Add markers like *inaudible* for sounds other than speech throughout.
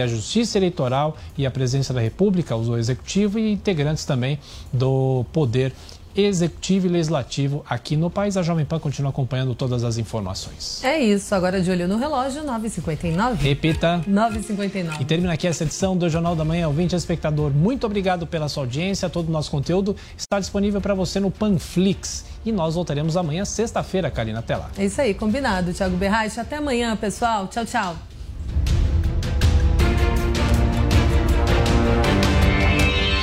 A Justiça Eleitoral e a Presidência da República, o Executivo e integrantes também do Poder Executivo e Legislativo aqui no país. A Jovem Pan continua acompanhando todas as informações. É isso, agora de olho no relógio, 9h59. Repita. 9h59. E termina aqui essa edição do Jornal da Manhã. Ouvinte espectador, muito obrigado pela sua audiência. Todo o nosso conteúdo está disponível para você no Panflix. E nós voltaremos amanhã, sexta-feira, Karina. Até lá. É isso aí, combinado. Thiago Berraich, até amanhã, pessoal. Tchau, tchau.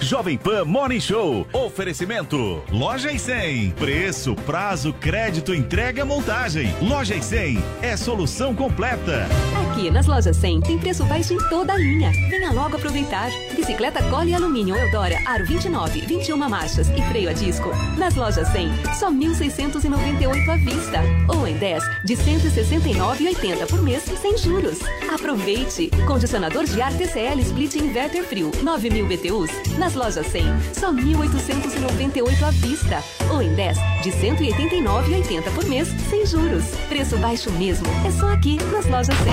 Jovem Pan Morning Show. Oferecimento. Loja e 100. Preço, prazo, crédito, entrega, montagem. Loja e 100 é solução completa. Aqui nas lojas 100 tem preço baixo em toda a linha. Venha logo aproveitar. Bicicleta Cole Alumínio Eudora Aro 29, 21 marchas e freio a disco. Nas lojas 100, só 1.698 à vista. Ou em 10 de 169,80 por mês sem juros. Aproveite. Condicionador de ar TCL Split Inverter Frio 9.000 BTUs. Nas lojas 100, só 1.898 à vista. Ou em 10 de 189,80 por mês sem juros. Preço baixo mesmo. É só aqui nas lojas 100.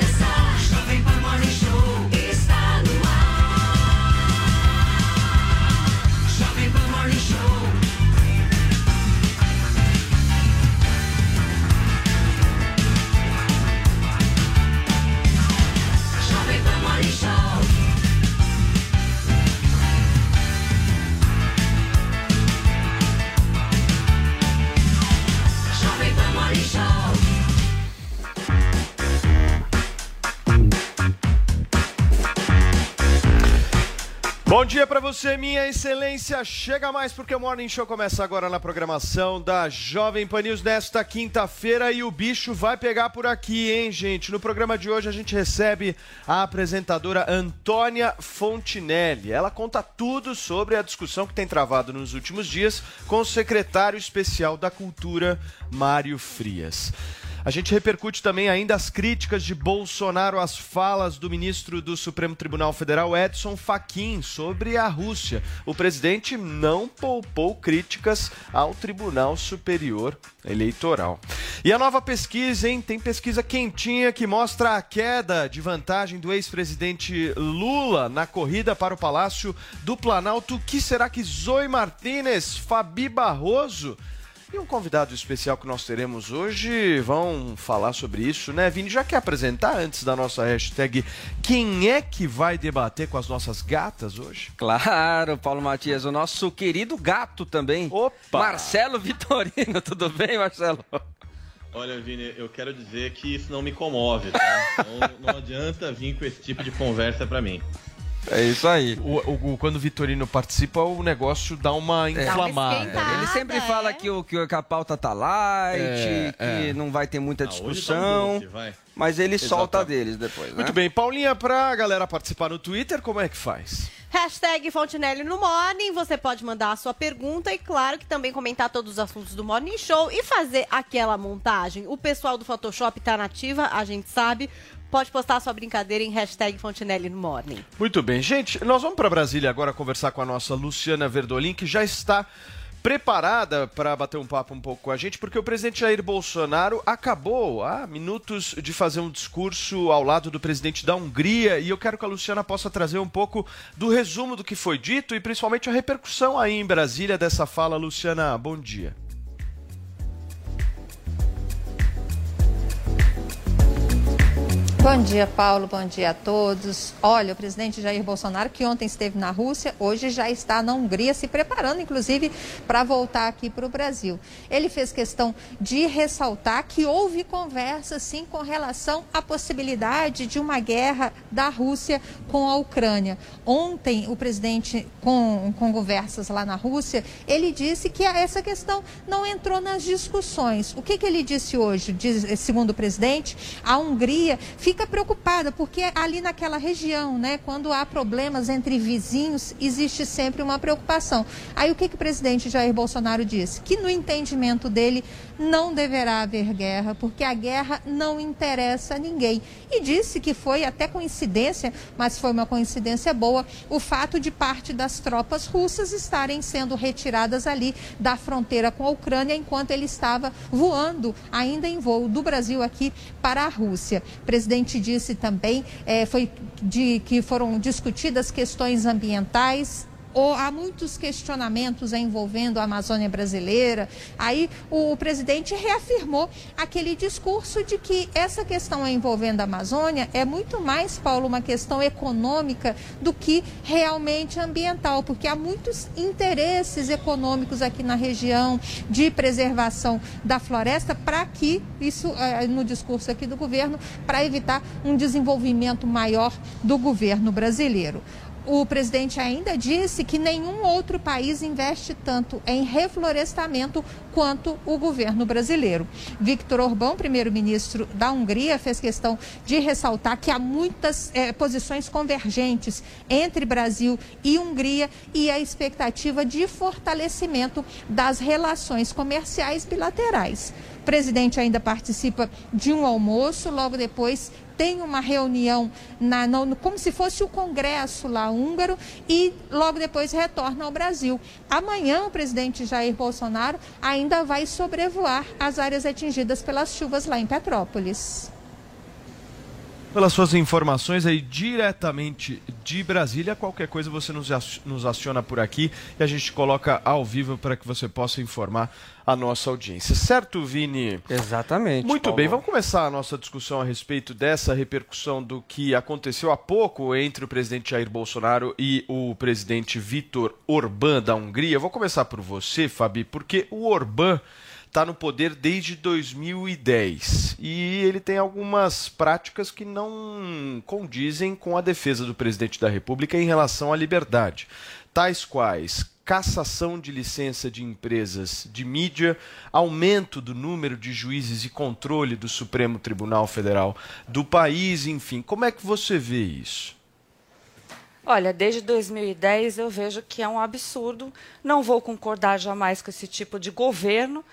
Bom dia para você, minha excelência. Chega mais porque o Morning Show começa agora na programação da Jovem Pan News nesta quinta-feira e o bicho vai pegar por aqui, hein, gente? No programa de hoje a gente recebe a apresentadora Antônia Fontinelli. Ela conta tudo sobre a discussão que tem travado nos últimos dias com o secretário especial da Cultura, Mário Frias. A gente repercute também ainda as críticas de Bolsonaro às falas do ministro do Supremo Tribunal Federal, Edson Fachin, sobre a Rússia. O presidente não poupou críticas ao Tribunal Superior Eleitoral. E a nova pesquisa, hein? Tem pesquisa quentinha que mostra a queda de vantagem do ex-presidente Lula na corrida para o Palácio do Planalto. O que será que Zoe Martinez, Fabi Barroso e um convidado especial que nós teremos hoje vão falar sobre isso, né, Vini? Já quer apresentar antes da nossa hashtag quem é que vai debater com as nossas gatas hoje? Claro, Paulo Matias, o nosso querido gato também. Opa! Marcelo Vitorino, *laughs* tudo bem, Marcelo? Olha, Vini, eu quero dizer que isso não me comove, tá? Não, não adianta vir com esse tipo de conversa pra mim. É isso aí. O, o- o- quando o Vitorino participa, o negócio dá uma inflamada. Ele sempre fala que, o, que a pauta tá light, É, que é. não vai ter muita Ah, hoje tá discussão. doce, vai. mas ele solta deles depois, né? Muito bem, Paulinha, pra galera participar no Twitter, como é que faz? Hashtag Fontinelli no Morning, você pode mandar a sua pergunta e, claro, que também comentar todos os assuntos do Morning Show e fazer aquela montagem. O pessoal do Photoshop tá nativa, a gente sabe. Pode postar sua brincadeira em hashtag Fontinelli Morning. Muito bem, gente, nós vamos para Brasília agora conversar com a nossa Luciana Verdolim, que já está preparada para bater um papo um pouco com a gente, porque o presidente Jair Bolsonaro acabou há minutos de fazer um discurso ao lado do presidente da Hungria e eu quero que a Luciana possa trazer um pouco do resumo do que foi dito e principalmente a repercussão aí em Brasília dessa fala. Luciana, bom dia. Bom dia, Paulo. Bom dia a todos. Olha, o presidente Jair Bolsonaro, que ontem esteve na Rússia, hoje já está na Hungria, se preparando, inclusive, para voltar aqui para o Brasil. Ele fez questão de ressaltar que houve conversa, sim, com relação à possibilidade de uma guerra da Rússia com a Ucrânia. Ontem, o presidente, com, com conversas lá na Rússia, ele disse que essa questão não entrou nas discussões. O que, que ele disse hoje? Diz, segundo o presidente, a Hungria fica preocupada, porque ali naquela região, né, quando há problemas entre vizinhos, existe sempre uma preocupação. Aí o que, que o presidente Jair Bolsonaro disse? Que no entendimento dele não deverá haver guerra, porque a guerra não interessa a ninguém. E disse que foi até coincidência, mas foi uma coincidência boa, o fato de parte das tropas russas estarem sendo retiradas ali da fronteira com a Ucrânia, enquanto ele estava voando ainda em voo do Brasil aqui para a Rússia. O presidente disse também eh, foi de que foram discutidas questões ambientais, ou há muitos questionamentos envolvendo a Amazônia brasileira. Aí o presidente reafirmou aquele discurso de que essa questão envolvendo a Amazônia é muito mais, Paulo, uma questão econômica do que realmente ambiental, porque há muitos interesses econômicos aqui na região de preservação da floresta para que isso eh, no discurso aqui do governo para evitar um desenvolvimento maior do governo brasileiro. O presidente ainda disse que nenhum outro país investe tanto em reflorestamento quanto o governo brasileiro. Victor Orbán, primeiro-ministro da Hungria, fez questão de ressaltar que há muitas eh, posições convergentes entre Brasil e Hungria e a expectativa de fortalecimento das relações comerciais bilaterais. O presidente ainda participa de um almoço, logo depois tem uma reunião na, no, como se fosse o Congresso lá húngaro e logo depois retorna ao Brasil. Amanhã o presidente Jair Bolsonaro ainda vai sobrevoar as áreas atingidas pelas chuvas lá em Petrópolis. Pelas suas informações aí diretamente de Brasília, qualquer coisa você nos ac- nos aciona por aqui e a gente coloca ao vivo para que você possa informar a nossa audiência. Certo, Vini? Exatamente. Muito Paulo. bem, vamos começar a nossa discussão a respeito dessa repercussão do que aconteceu há pouco entre o presidente Jair Bolsonaro e o presidente Vítor Orbán da Hungria. Eu vou começar por você, Fabi, porque o Orbán está no poder desde 2010 e ele tem algumas práticas que não condizem com a defesa do presidente da República em relação à liberdade, tais quais cassação de licença de empresas de mídia, aumento do número de juízes e controle do Supremo Tribunal Federal do país, enfim. Como é que você vê isso? Olha, desde 2010 eu vejo que é um absurdo. Não vou concordar jamais com esse tipo de governo.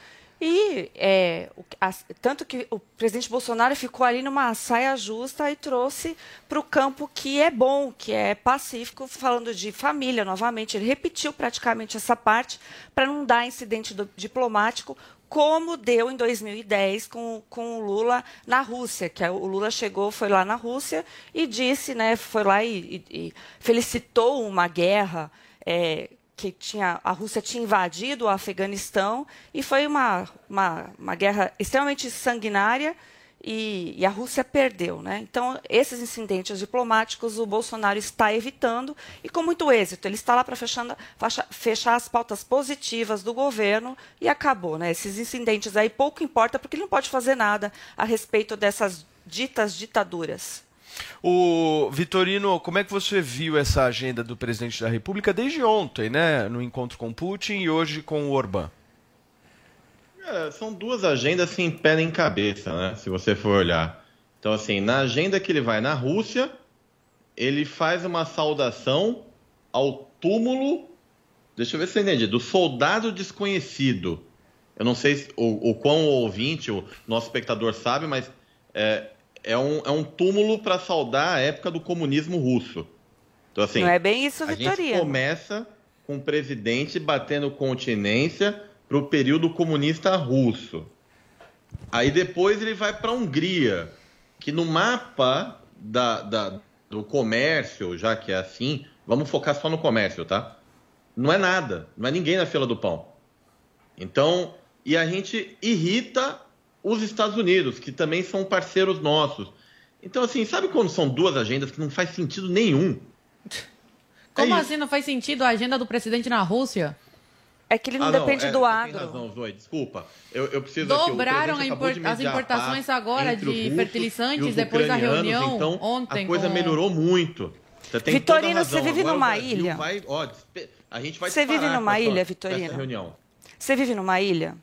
E é, as- tanto que o presidente Bolsonaro ficou ali numa saia justa e trouxe para o campo que é bom, que é pacífico, falando de família novamente. Ele repetiu praticamente essa parte para não dar incidente do- diplomático, como deu em 2010 com, com o Lula na Rússia, que é o Lula chegou, foi lá na Rússia e disse, né, foi lá e, e- e felicitou uma guerra é, que tinha, a Rússia tinha invadido o Afeganistão e foi uma, uma, uma guerra extremamente sanguinária e, e a Rússia perdeu. Né? Então, esses incidentes diplomáticos o Bolsonaro está evitando e com muito êxito. Ele está lá para fechar as pautas positivas do governo e acabou. Né? Esses incidentes aí pouco importa porque ele não pode fazer nada a respeito dessas ditas ditaduras. O Vitorino, como é que você viu essa agenda do presidente da República desde ontem, né, no encontro com Putin e hoje com o Orbán? É, são duas agendas sem pé nem cabeça, né? Se você for olhar. Então, assim, na agenda que ele vai na Rússia, ele faz uma saudação ao túmulo. Deixa eu ver se eu entendi. Do soldado desconhecido. Eu não sei se, o, o quão o ouvinte, o nosso espectador sabe, mas é, é, um, é um túmulo para saudar a época do comunismo russo. Então, assim, Não é bem isso, a gente Vitorino. começa com o presidente batendo continência para o período comunista russo. Aí depois ele vai para a Hungria, que no mapa da, da- do comércio, já que é assim, vamos focar só no comércio, tá? Não é nada, não é ninguém na fila do pão. Então, e a gente irrita os Estados Unidos, que também são parceiros nossos. Então, assim, sabe quando são duas agendas que não faz sentido nenhum? *laughs* Como É assim não faz sentido a agenda do presidente na Rússia? É que ele Ah, é, você Tem razão, Zoe, desculpa. Eu, eu preciso aqui, Dobraram presidente a acabou de impor- as importações agora de fertilizantes depois da reunião então, ontem A coisa com- melhorou muito. Você tem Vitorino, você vive Agora numa ilha? Vai, ó, a gente vai Você vive numa essa- ilha, Vitorino? Essa reunião. Você vive numa ilha?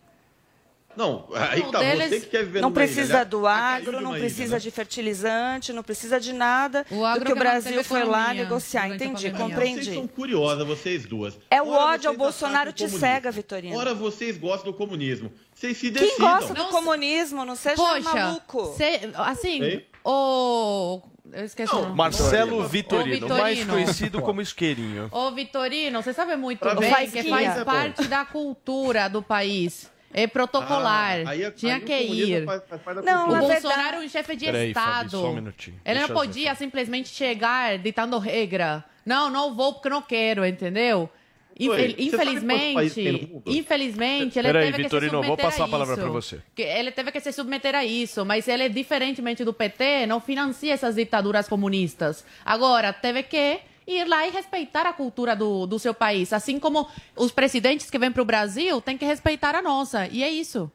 Não, aí O tá, deles você que quer viver não ilha. precisa Aliás, do agro, não precisa ilha, né? de fertilizante, não precisa de nada. O agro do que o que Brasil foi lá negociar. Entendi, pandemia. Vocês compreendi. são curiosas, vocês duas. É o Ora ódio ao vocês Bolsonaro te cega, Vitorino. Ora vocês gostam do comunismo. Vocês se Quem decidam. gosta do comunismo? Não seja Poxa, maluco. cê- assim, Ei? o... Eu esqueci o nome. Marcelo Ô, Vitorino, mais Vitorino. conhecido como Isqueirinho. Ô, Vitorino, você sabe muito Pra bem que faz é, parte da cultura do país. É protocolar. Ah, aí é- Tinha aí que ir. faz- faz da Não, cultura. o Na Bolsonaro é um chefe de Peraí, Fabi, Estado. só um minutinho. Ele Deixa não eu podia simplesmente chegar ditando regra. Não, não vou porque não quero, entendeu? Infel- infelizmente, infelizmente, ele Peraí, teve Vitorino, que se vou submeter passar a palavra isso. pra você. Ele teve que se submeter a isso, mas ele, diferentemente do PT, não financia essas ditaduras comunistas. Agora, teve que ir lá e respeitar a cultura do, do seu país. Assim como os presidentes que vêm para o Brasil têm que respeitar a nossa. E é isso.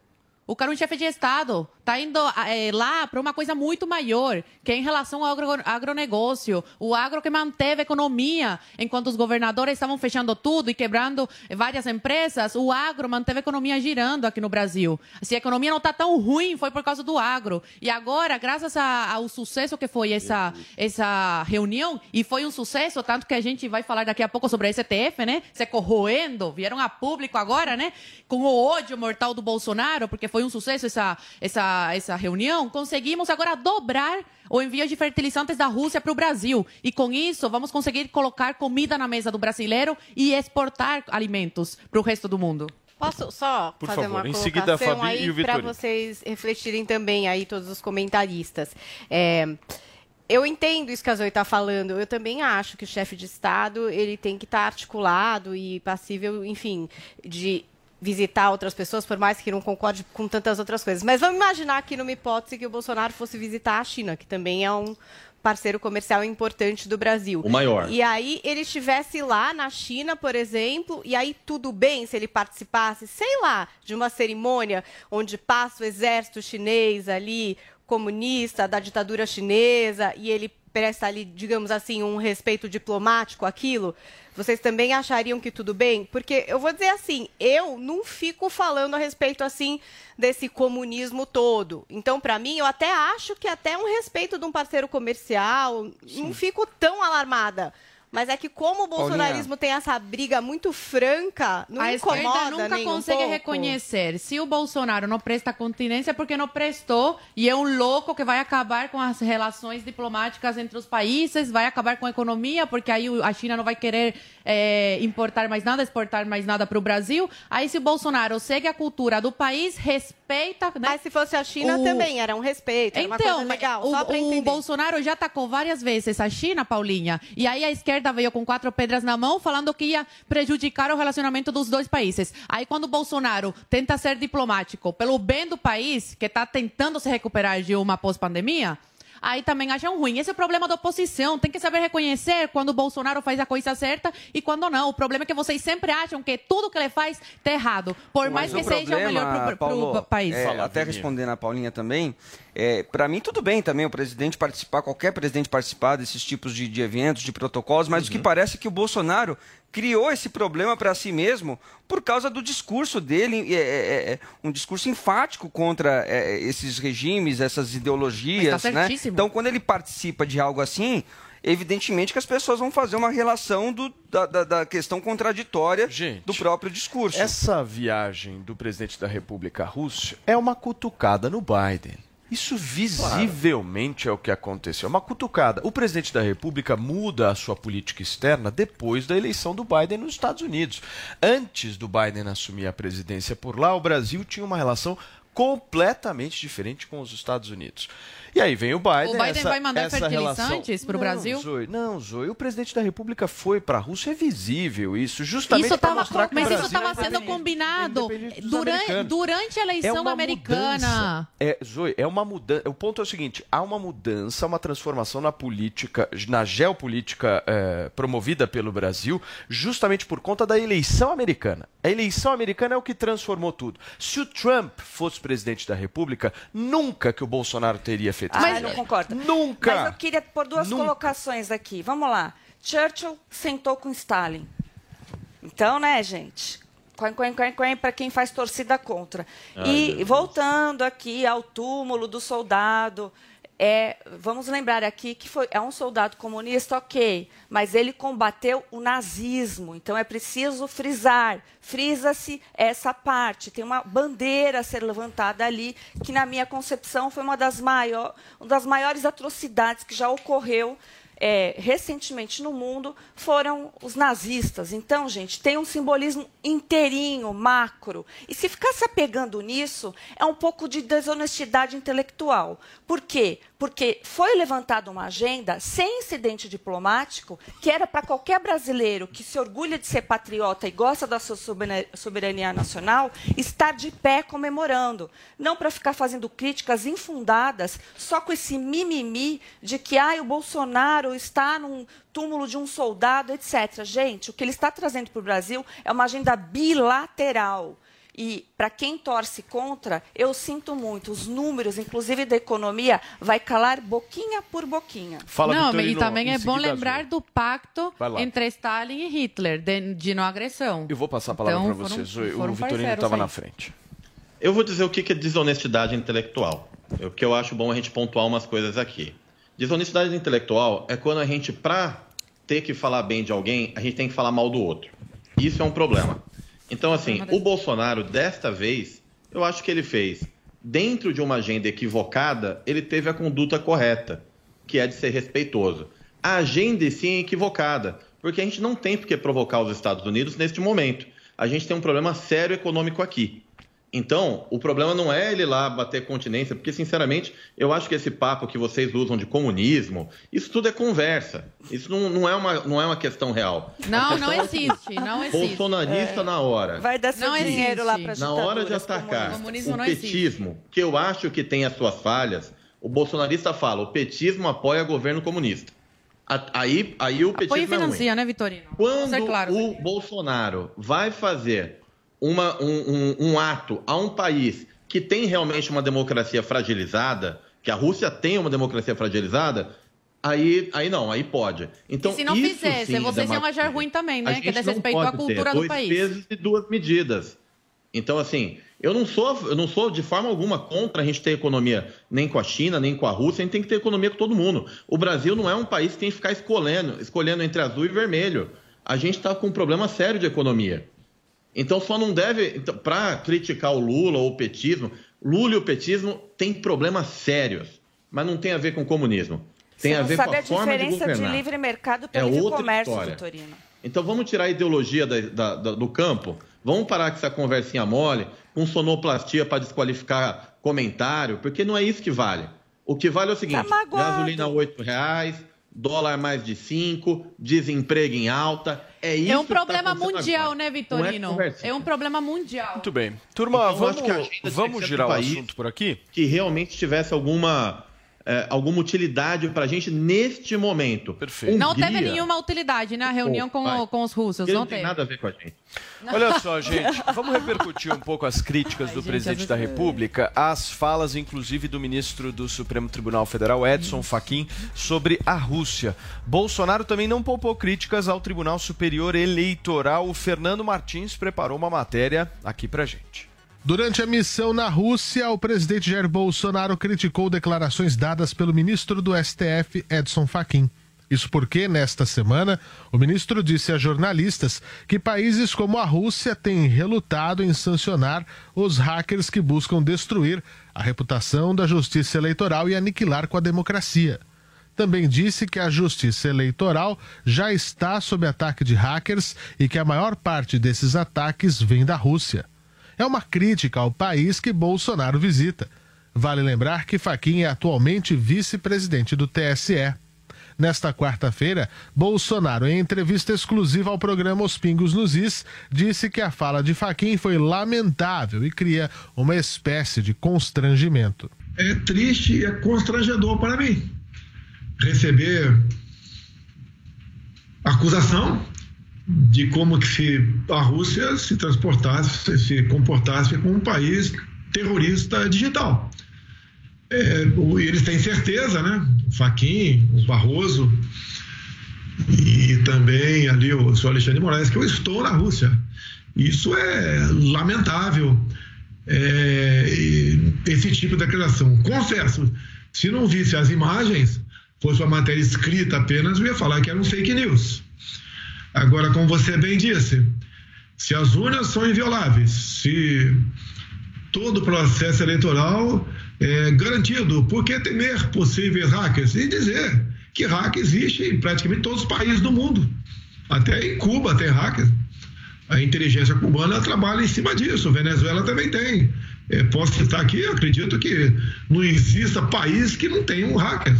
O cara é um chefe de Estado. Está indo eh, lá para uma coisa muito maior, que é em relação ao agro, agronegócio. O agro que manteve a economia, enquanto os governadores estavam fechando tudo e quebrando várias empresas, o agro manteve a economia girando aqui no Brasil. Se a economia não está tão ruim, foi por causa do agro. E agora, graças a- ao sucesso que foi essa, essa reunião, e foi um sucesso, tanto que a gente vai falar daqui a pouco sobre a STF, né? Se corroendo, vieram a público agora, né? Com o ódio mortal do Bolsonaro, porque foi um sucesso essa, essa, essa reunião, conseguimos agora dobrar o envio de fertilizantes da Rússia para o Brasil. E com isso, vamos conseguir colocar comida na mesa do brasileiro e exportar alimentos para o resto do mundo. Posso só Por fazer favor, uma em colocação seguida aí para vocês refletirem também aí todos os comentaristas. É, eu entendo isso que a Zoe está falando. Eu também acho que o chefe de Estado ele tem que estar articulado e passível, enfim, de visitar outras pessoas, por mais que não concorde com tantas outras coisas. Mas vamos imaginar aqui numa hipótese que o Bolsonaro fosse visitar a China, que também é um parceiro comercial importante do Brasil. O maior. E aí ele estivesse lá na China, por exemplo, e aí tudo bem se ele participasse, sei lá, de uma cerimônia onde passa o exército chinês ali, comunista, da ditadura chinesa, e ele presta ali, digamos assim, um respeito diplomático àquilo, vocês também achariam que tudo bem? Porque eu vou dizer assim, eu não fico falando a respeito assim desse comunismo todo. Então, para mim, eu até acho que até um respeito de um parceiro comercial, não fico tão alarmada. Mas é que como o bolsonarismo tem essa briga muito franca, não a incomoda esquerda nunca nem um consegue pouco. reconhecer se o Bolsonaro não presta continência é porque não prestou e é um louco que vai acabar com as relações diplomáticas entre os países, vai acabar com a economia porque aí o- a China não vai querer é, importar mais nada, exportar mais nada para o Brasil. Aí se o Bolsonaro segue a cultura do país, respeita... Né? Mas se fosse a China também, era um respeito, era uma então, coisa mas legal, o, o. Bolsonaro já atacou várias vezes a China, Paulinha, e aí a esquerda veio com quatro pedras na mão, falando que ia prejudicar o relacionamento dos dois países. Aí quando Bolsonaro tenta ser diplomático pelo bem do país, que está tentando se recuperar de uma pós-pandemia, aí também acham ruim. Esse é o problema da oposição. Tem que saber reconhecer quando o Bolsonaro faz a coisa certa e quando não. O problema é que vocês sempre acham que tudo que ele faz está errado, por mais Mas que o seja o melhor para o país. é, até respondendo a Paulinha também, é, para mim tudo bem também o presidente participar, qualquer presidente participar desses tipos de, de eventos, de protocolos, mas o que parece é que o Bolsonaro criou esse problema para si mesmo por causa do discurso dele, é, é, é, um discurso enfático contra é, esses regimes, essas ideologias, Mas tá né? certíssimo. Então, quando ele participa de algo assim, evidentemente que as pessoas vão fazer uma relação do- da, da- da questão contraditória do próprio discurso. Essa viagem do presidente da República à Rússia é uma cutucada no Biden. Isso visivelmente é o que aconteceu. Uma cutucada. O presidente da República muda a sua política externa depois da eleição do Biden nos Estados Unidos. Antes do Biden assumir a presidência por lá, o Brasil tinha uma relação completamente diferente com os Estados Unidos. E aí vem o Biden. O Biden essa- vai mandar fertilizantes pro Não, Brasil? Zoe, não, Zoe, o presidente da República foi para a Rússia, é visível isso, justamente Isso para tava, mostrar que o mas isso estava é sendo combinado durante, durante a eleição uma americana. mudança. É, Zoe, é uma mudança. O ponto é o seguinte: há uma mudança, uma transformação na política, na geopolítica eh, promovida pelo Brasil, justamente por conta da eleição americana. A eleição americana é o que transformou tudo. Se o Trump fosse presidente da República, nunca que o Bolsonaro teria feito Ah, isso. não concordo. Nunca. Mas eu queria pôr duas Nunca. colocações aqui. Vamos lá. Churchill sentou com Stalin. Então, né, gente? Quen, quen, quen, quen, para quem faz torcida contra. Ai, e voltando aqui ao túmulo do soldado, é, vamos lembrar aqui que foi, é um soldado comunista, ok, mas ele combateu o nazismo. Então é preciso frisar, frisa-se essa parte. Tem uma bandeira a ser levantada ali, que na minha concepção foi uma das, maior, uma das maiores atrocidades que já ocorreu é, recentemente no mundo foram os nazistas. Então, gente, tem um simbolismo inteirinho, macro. E se ficar se apegando nisso, é um pouco de desonestidade intelectual. Por quê? Porque foi levantada uma agenda sem incidente diplomático, que era para qualquer brasileiro que se orgulha de ser patriota e gosta da sua soberania- nacional, estar de pé comemorando. Não para ficar fazendo críticas infundadas, só com esse mimimi de que ah, o Bolsonaro está num túmulo de um soldado, etc. Gente, o que ele está trazendo para o Brasil é uma agenda bilateral. E para quem torce contra, eu sinto muito. Os números, inclusive da economia, vai calar boquinha por boquinha. Fala, não, Vitorino, e também é bom lembrar do pacto entre Stalin e Hitler, de, de não agressão. Eu vou passar a palavra Então, para você, foram- foram O Vitorino estava na frente. Eu vou dizer o que é desonestidade intelectual. É o que eu acho bom a gente pontuar umas coisas aqui. Desonestidade intelectual é quando a gente, pra ter que falar bem de alguém, a gente tem que falar mal do outro. Isso é um problema. Então, assim, o Bolsonaro, desta vez, eu acho que ele fez, dentro de uma agenda equivocada, ele teve a conduta correta, que é de ser respeitoso. A agenda, em si, é equivocada, porque a gente não tem por que provocar os Estados Unidos neste momento. A gente tem um problema sério econômico aqui. Então, o problema não é ele lá bater continência, porque, sinceramente, eu acho que esse papo que vocês usam de comunismo, isso tudo é conversa. Isso não, não, é, uma, não é uma questão real. Não, A não questão é existe, não existe. Bolsonarista na hora. Vai dar seu Não dinheiro lá existe. para Na hora de atacar Comunismo o não existe. petismo, que eu acho que tem as suas falhas, o bolsonarista fala, o petismo apoia governo comunista. Aí, aí o petismo é ruim. financia, né, Vitorino? Quando Vamos ser claros o. Bolsonaro vai fazer uma- um, um- um ato a um país que tem realmente uma democracia fragilizada, que a Rússia tem uma democracia fragilizada, aí, aí não, aí pode. Então, e se não isso fizesse, vocês iam achar ruim também, a né? Que não desrespeito à pode cultura ter do dois país. pesos e duas medidas. Então, assim, eu não sou, eu não sou de forma alguma contra a gente ter economia nem com a China, nem com a Rússia, a gente tem que ter economia com todo mundo. O Brasil não é um país que tem que ficar escolhendo, escolhendo entre azul e vermelho. A gente está com um problema sério de economia. Então só não deve, para criticar o Lula ou o petismo, Lula e o petismo têm problemas sérios, mas não tem a ver com o comunismo. Tem Você a ver com a, a forma de diferença de, governar. livre mercado É para livre outra comércio, história. Vitorino. Então vamos tirar a ideologia da- da- da- do campo, vamos parar com essa conversinha mole, com sonoplastia para desqualificar comentário, porque não é isso que vale. O que vale é o seguinte: Tá gasolina 8 reais, dólar mais de 5, desemprego em alta. É isso É um tá problema acontecendo mundial, agora. né, é Vitorino? conversinha. É um problema mundial. Muito bem. Turma, Então, vamos, vamos girar o país assunto por aqui? Que realmente tivesse alguma, é, alguma utilidade para a gente neste momento. Perfeito. não teve nenhuma utilidade na reunião com, o- com os russos, não não tem teve. nada a ver com a gente. Olha só, *laughs* gente, vamos repercutir um pouco as críticas do presidente da República, as falas, inclusive, do ministro do Supremo Tribunal Federal, Edson Fachin, sobre a Rússia. Bolsonaro também não poupou críticas ao Tribunal Superior Eleitoral. O Fernando Martins preparou uma matéria aqui pra gente. Durante a missão na Rússia, o presidente Jair Bolsonaro criticou declarações dadas pelo ministro do STF, Edson Fachin. Isso porque, nesta semana, o ministro disse a jornalistas que países como a Rússia têm relutado em sancionar os hackers que buscam destruir a reputação da justiça eleitoral e aniquilar com a democracia. Também disse que a justiça eleitoral já está sob ataque de hackers e que a maior parte desses ataques vem da Rússia. É uma crítica ao país que Bolsonaro visita. Vale lembrar que Faquim é atualmente vice-presidente do TSE. Nesta quarta-feira, Bolsonaro, em entrevista exclusiva ao programa Os Pingos nos Is, disse que a fala de Faquim foi lamentável e cria uma espécie de constrangimento. É triste e é constrangedor para mim receber acusação de como que se a Rússia se transportasse, se comportasse como um país terrorista digital. É, eles têm certeza, né? O Faquin, o Barroso e também ali o senhor Alexandre Moraes, que eu estou na Rússia. Isso é lamentável, é, esse tipo de declaração. Confesso, se não visse as imagens, fosse uma matéria escrita apenas, eu ia falar que era um fake news. Agora, como você bem disse, se as urnas são invioláveis, se todo o processo eleitoral é garantido, por que temer possíveis hackers? E dizer que hack existe em praticamente todos os países do mundo. Até em Cuba tem hacker. A inteligência cubana trabalha em cima disso, Venezuela também tem. É, posso citar aqui, acredito que não exista país que não tenha um hacker.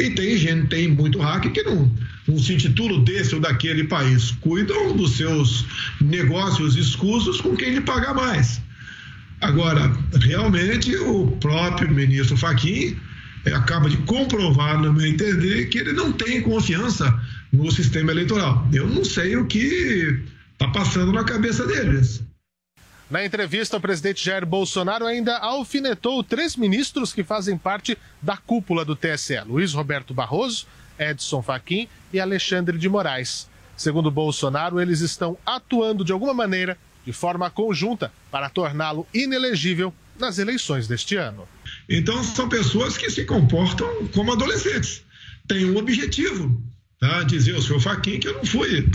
E tem gente, tem muito hacker que não, não se intitula desse ou daquele país. Cuidam dos seus negócios escusos com quem lhe paga mais. Agora, realmente, o próprio ministro Fachin eh, acaba de comprovar, no meu entender, que ele não tem confiança no sistema eleitoral. Eu não sei o que está passando na cabeça deles. Na entrevista, o presidente Jair Bolsonaro ainda alfinetou três ministros que fazem parte da cúpula do TSE: Luiz Roberto Barroso, Edson Fachin e Alexandre de Moraes. Segundo Bolsonaro, eles estão atuando de alguma maneira, de forma conjunta, para torná-lo inelegível nas eleições deste ano. Então, são pessoas que se comportam como adolescentes. Tem um objetivo, tá? dizer ao senhor Fachin que eu não fui.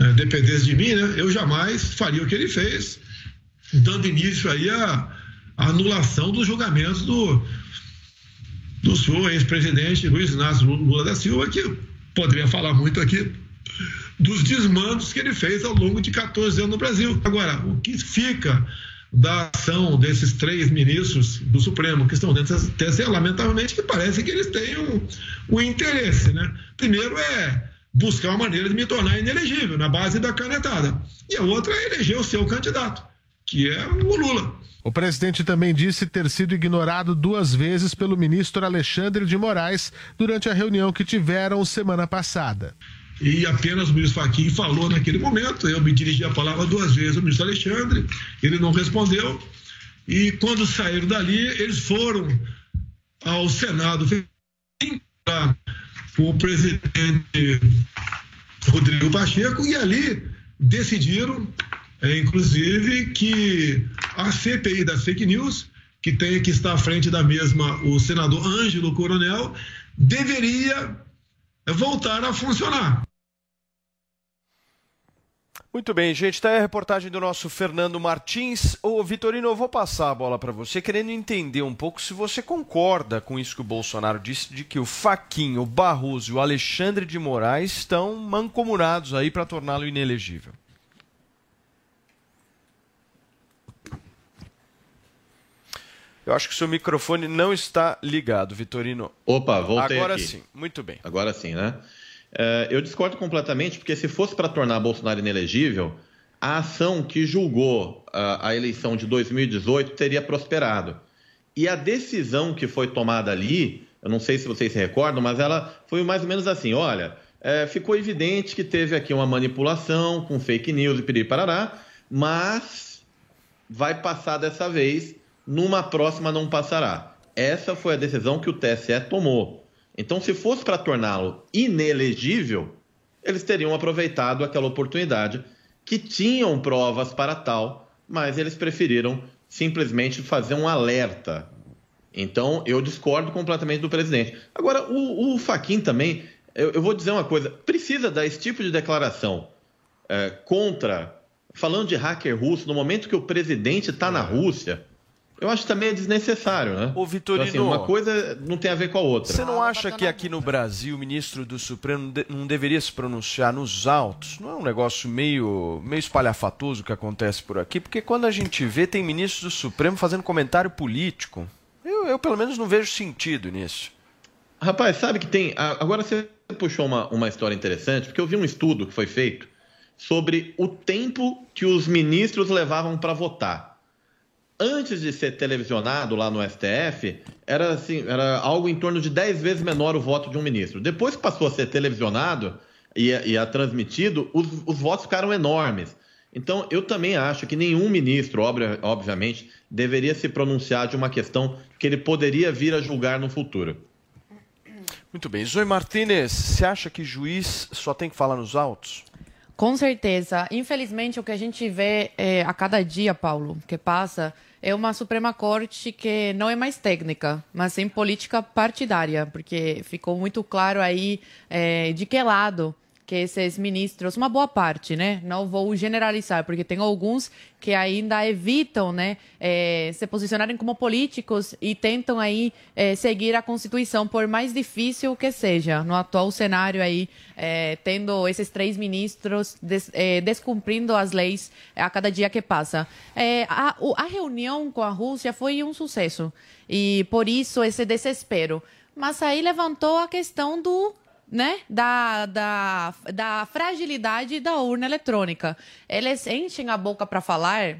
É, dependesse de mim, né? eu jamais faria o que ele fez, dando início aí à, anulação dos julgamentos do, do senhor ex-presidente Luiz Inácio Lula da Silva, que poderia falar muito aqui dos desmandos que ele fez ao longo de 14 anos no Brasil. Agora, o que fica da ação desses três ministros do Supremo que estão dentro dessa lamentavelmente, que parece que eles têm um, um interesse, né? Primeiro é buscar uma maneira de me tornar inelegível, na base da canetada. E a outra é eleger o seu candidato, que é o Lula. O presidente também disse ter sido ignorado duas vezes pelo ministro Alexandre de Moraes durante a reunião que tiveram semana passada. E apenas o ministro Fachin falou naquele momento. Eu me dirigi a palavra duas vezes ao ministro Alexandre, ele não respondeu. E quando saíram dali, eles foram ao Senado para o presidente Rodrigo Pacheco e ali decidiram, é, inclusive, que a CPI das fake news, que tem que estar à frente da mesma o senador Ângelo Coronel, deveria voltar a funcionar. Muito bem, gente. Tá aí a reportagem do nosso Fernando Martins. Ô, Vitorino, eu vou passar a bola para você, querendo entender um pouco se você concorda com isso que o Bolsonaro disse, de que o Faquinho, o Barroso e o Alexandre de Moraes estão mancomunados aí para torná-lo inelegível. Eu acho que o seu microfone não está ligado, Vitorino. Opa, voltei Agora aqui. sim, muito bem. Agora sim, né? É, eu discordo completamente, porque se fosse para tornar Bolsonaro inelegível, a ação que julgou a, a eleição de 2018 teria prosperado. E a decisão que foi tomada ali, eu não sei se vocês se recordam, mas ela foi mais ou menos assim: olha, é, ficou evidente que teve aqui uma manipulação com fake news e piriri parará, mas vai passar dessa vez, numa próxima não passará. Essa foi a decisão que o TSE tomou. Então, se fosse para torná-lo inelegível, eles teriam aproveitado aquela oportunidade que tinham provas para tal, mas eles preferiram simplesmente fazer um alerta. Então, eu discordo completamente do presidente. Agora, o, o Faquin também, eu, eu vou dizer uma coisa: precisa dar esse tipo de declaração é, contra, falando de hacker russo, no momento que o presidente está na Rússia. Eu acho também é desnecessário, né? Ô, Vitorino, Então, assim, uma coisa não tem a ver com a outra. Você não acha que aqui no Brasil o ministro do Supremo não deveria se pronunciar nos autos? Não é um negócio meio, meio espalhafatoso que acontece por aqui? Porque quando a gente vê, tem ministros do Supremo fazendo comentário político. Eu, eu pelo menos, não vejo sentido nisso. Rapaz, sabe que tem. Agora você puxou uma, uma história interessante, porque eu vi um estudo que foi feito sobre o tempo que os ministros levavam para votar. Antes de ser televisionado lá no STF, era, assim, era algo em torno de 10 vezes menor o voto de um ministro. Depois que passou a ser televisionado e, a- e a transmitido, os, os votos ficaram enormes. Então, eu também acho que nenhum ministro, obviamente, deveria se pronunciar de uma questão que ele poderia vir a julgar no futuro. Muito bem. Zoe Martinez, você acha que juiz só tem que falar nos autos? Com certeza. Infelizmente, o que a gente vê é, a cada dia, Paulo, que passa, é uma Suprema Corte que não é mais técnica, mas sim política partidária, porque ficou muito claro aí é, de que lado que esses ministros, uma boa parte, né? Não vou generalizar, porque tem alguns que ainda evitam, né, eh, se posicionarem como políticos e tentam aí eh, seguir a Constituição, por mais difícil que seja, no atual cenário aí, eh, tendo esses três ministros des- eh, descumprindo as leis a cada dia que passa. Eh, a, a reunião com a Rússia foi um sucesso e por isso esse desespero. Mas aí levantou a questão do né, da, da, da fragilidade da urna eletrônica. Eles enchem a boca para falar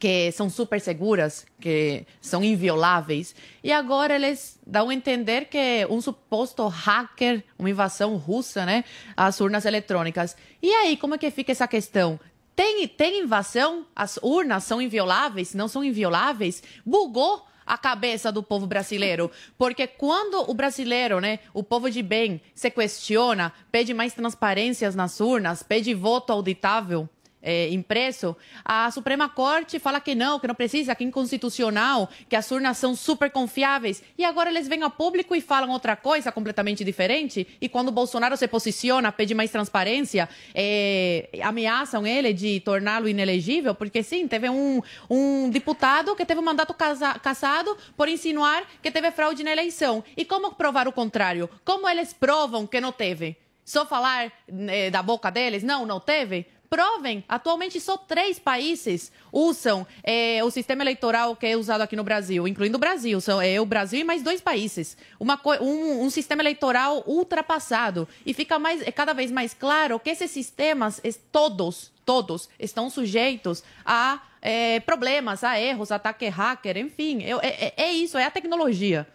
que são super seguras, que são invioláveis, e agora eles dão a entender que um suposto hacker, uma invasão russa, né, às urnas eletrônicas. E aí, como é que fica essa questão? Tem, tem invasão? As urnas são invioláveis? Não são invioláveis? Bugou a cabeça do povo brasileiro. Porque quando o brasileiro, né, o povo de bem, se questiona, pede mais transparências nas urnas, pede voto auditável, é, impresso, a Suprema Corte fala que não, que não precisa, que é inconstitucional, que as urnas são super confiáveis. E agora eles vêm a público e falam outra coisa completamente diferente. E quando o Bolsonaro se posiciona, pede mais transparência, é, ameaçam ele de torná-lo inelegível, porque sim, teve um, um deputado que teve um mandato casa- cassado por insinuar que teve fraude na eleição. E como provar o contrário? Como eles provam que não teve? Só falar eh, da boca deles? Não, não teve? Provem. Atualmente só três países usam eh, o sistema eleitoral que é usado aqui no Brasil, incluindo o Brasil. São é, o Brasil e mais dois países. Uma, um, um sistema eleitoral ultrapassado. E fica mais, é cada vez mais claro que esses sistemas, todos, todos, estão sujeitos a eh, problemas, a erros, ataque hacker, enfim. Eu- é- é- é isso, é a tecnologia.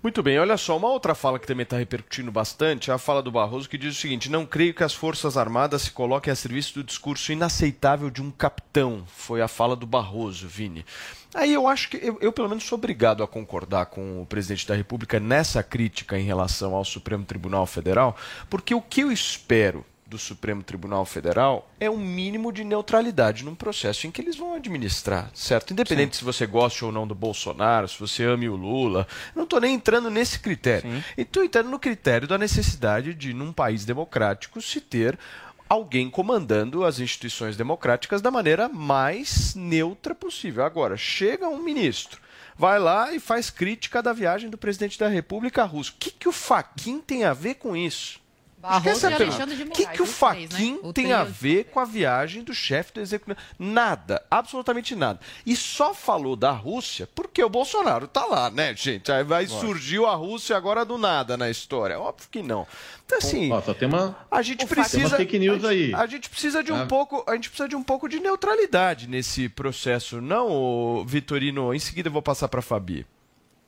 Muito bem, olha só, uma outra fala que também está repercutindo bastante é a fala do Barroso, que diz o seguinte: não creio que as Forças Armadas se coloquem a serviço do discurso inaceitável de um capitão. Foi a fala do Barroso, Vini. Aí eu acho que eu, eu, pelo menos, sou obrigado a concordar com o presidente da República nessa crítica em relação ao Supremo Tribunal Federal, porque o que eu espero do Supremo Tribunal Federal é um mínimo de neutralidade num processo em que eles vão administrar, certo? Independente se você gosta ou não do Bolsonaro, se você ame o Lula, não estou nem entrando nesse critério. E estou entrando no critério da necessidade de, num país democrático, se ter alguém comandando as instituições democráticas da maneira mais neutra possível. Agora, chega um ministro, vai lá e faz crítica da viagem do presidente da República Rússia. O que, que o Faquin tem a ver com isso? Barroso e. Alexandre de O que, Moraes, que o três, né? Faquin O tem a ver com a viagem do chefe do executivo? Nada, absolutamente nada. E só falou da Rússia porque o Bolsonaro está lá, né, gente? Aí vai, surgiu a Rússia agora do nada na história. Óbvio que não. Então, assim, Ó, só tem uma, a gente tem uma precisa fake news a, aí. A gente precisa de um Ah. pouco, a gente precisa de um pouco de neutralidade nesse processo, não, Vitorino? Em seguida eu vou passar para Fabi.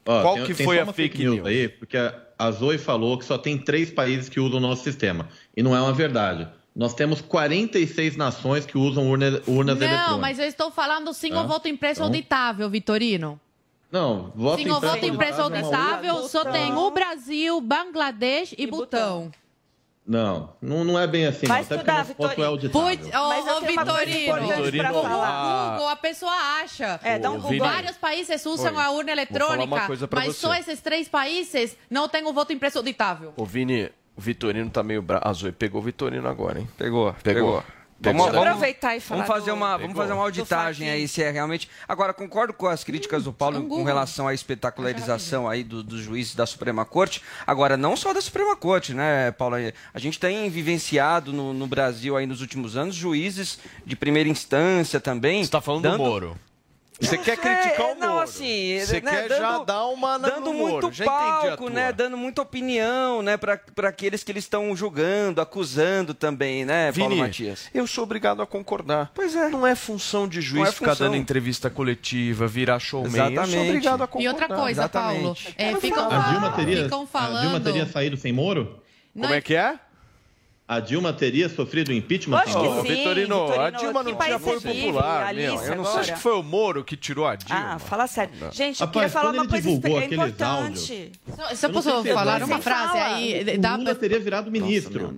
Ó, Qual tem- que tem foi a uma fake news? aí? Porque a- a Zoe falou que só tem três países que usam o nosso sistema. E não é uma verdade. Nós temos 46 nações que usam urna, urnas Não, eletrônicas. mas eu estou falando sim o Ah, voto impresso então. auditável, Vitorino. Não, voto sim, o voto impresso auditável é só tem o Brasil, Bangladesh e, Butão. Não, não, não é bem assim. Vai não. Estudar, voto é auditável. Putz, ô, ô, Vitorino, Vitorino, pra o falar. Google, a pessoa acha. É, dá um Google. Vários países usam Oi. a urna eletrônica, mas você. só esses três países não têm o voto impresso auditável. Ô, Vini, o Vitorino tá meio bravo. A Zoe pegou o Vitorino agora, hein? Pegou, Pegou. pegou. Vamos, Deixa eu vamos- aproveitar e falar vamos fazer do- uma vamos fazer uma auditagem aí se é realmente. Agora concordo com as críticas do Paulo com relação à espetacularização aí do- dos juízes da Suprema Corte. Agora não só da Suprema Corte, né, Paulo? A gente tem vivenciado no, no Brasil aí nos últimos anos juízes de primeira instância também. Você está falando do Moro. Você quer criticar o Não, Moro. assim, Você né, quer já dar uma na- dando muito Já entendi a palco, tua. né? Dando muita opinião, né, para aqueles que eles estão julgando, acusando também, né, Paulo Vini, Matias? eu sou obrigado a concordar. Pois é. Não é função de juiz Não é ficar função. dando entrevista coletiva, virar showman. Eu sou Exatamente. obrigado a concordar. E outra coisa, Paulo, é, ficam, A Dilma teria, ficam a falando... Dilma teria saído sem Moro? Não Como é que é? A Dilma teria sofrido impeachment sem que Moro? sim, Vitorino, Vitorino, a Dilma não tinha apoio popular, Alice, meu. Eu não sei, agora? acho que foi o Moro que tirou a Dilma. Ah, fala sério. Gente, eu Rapaz, queria falar uma coisa aqueles importante. Só- só Eu não posso se é falar uma frase aí? O Lula teria virado ministro.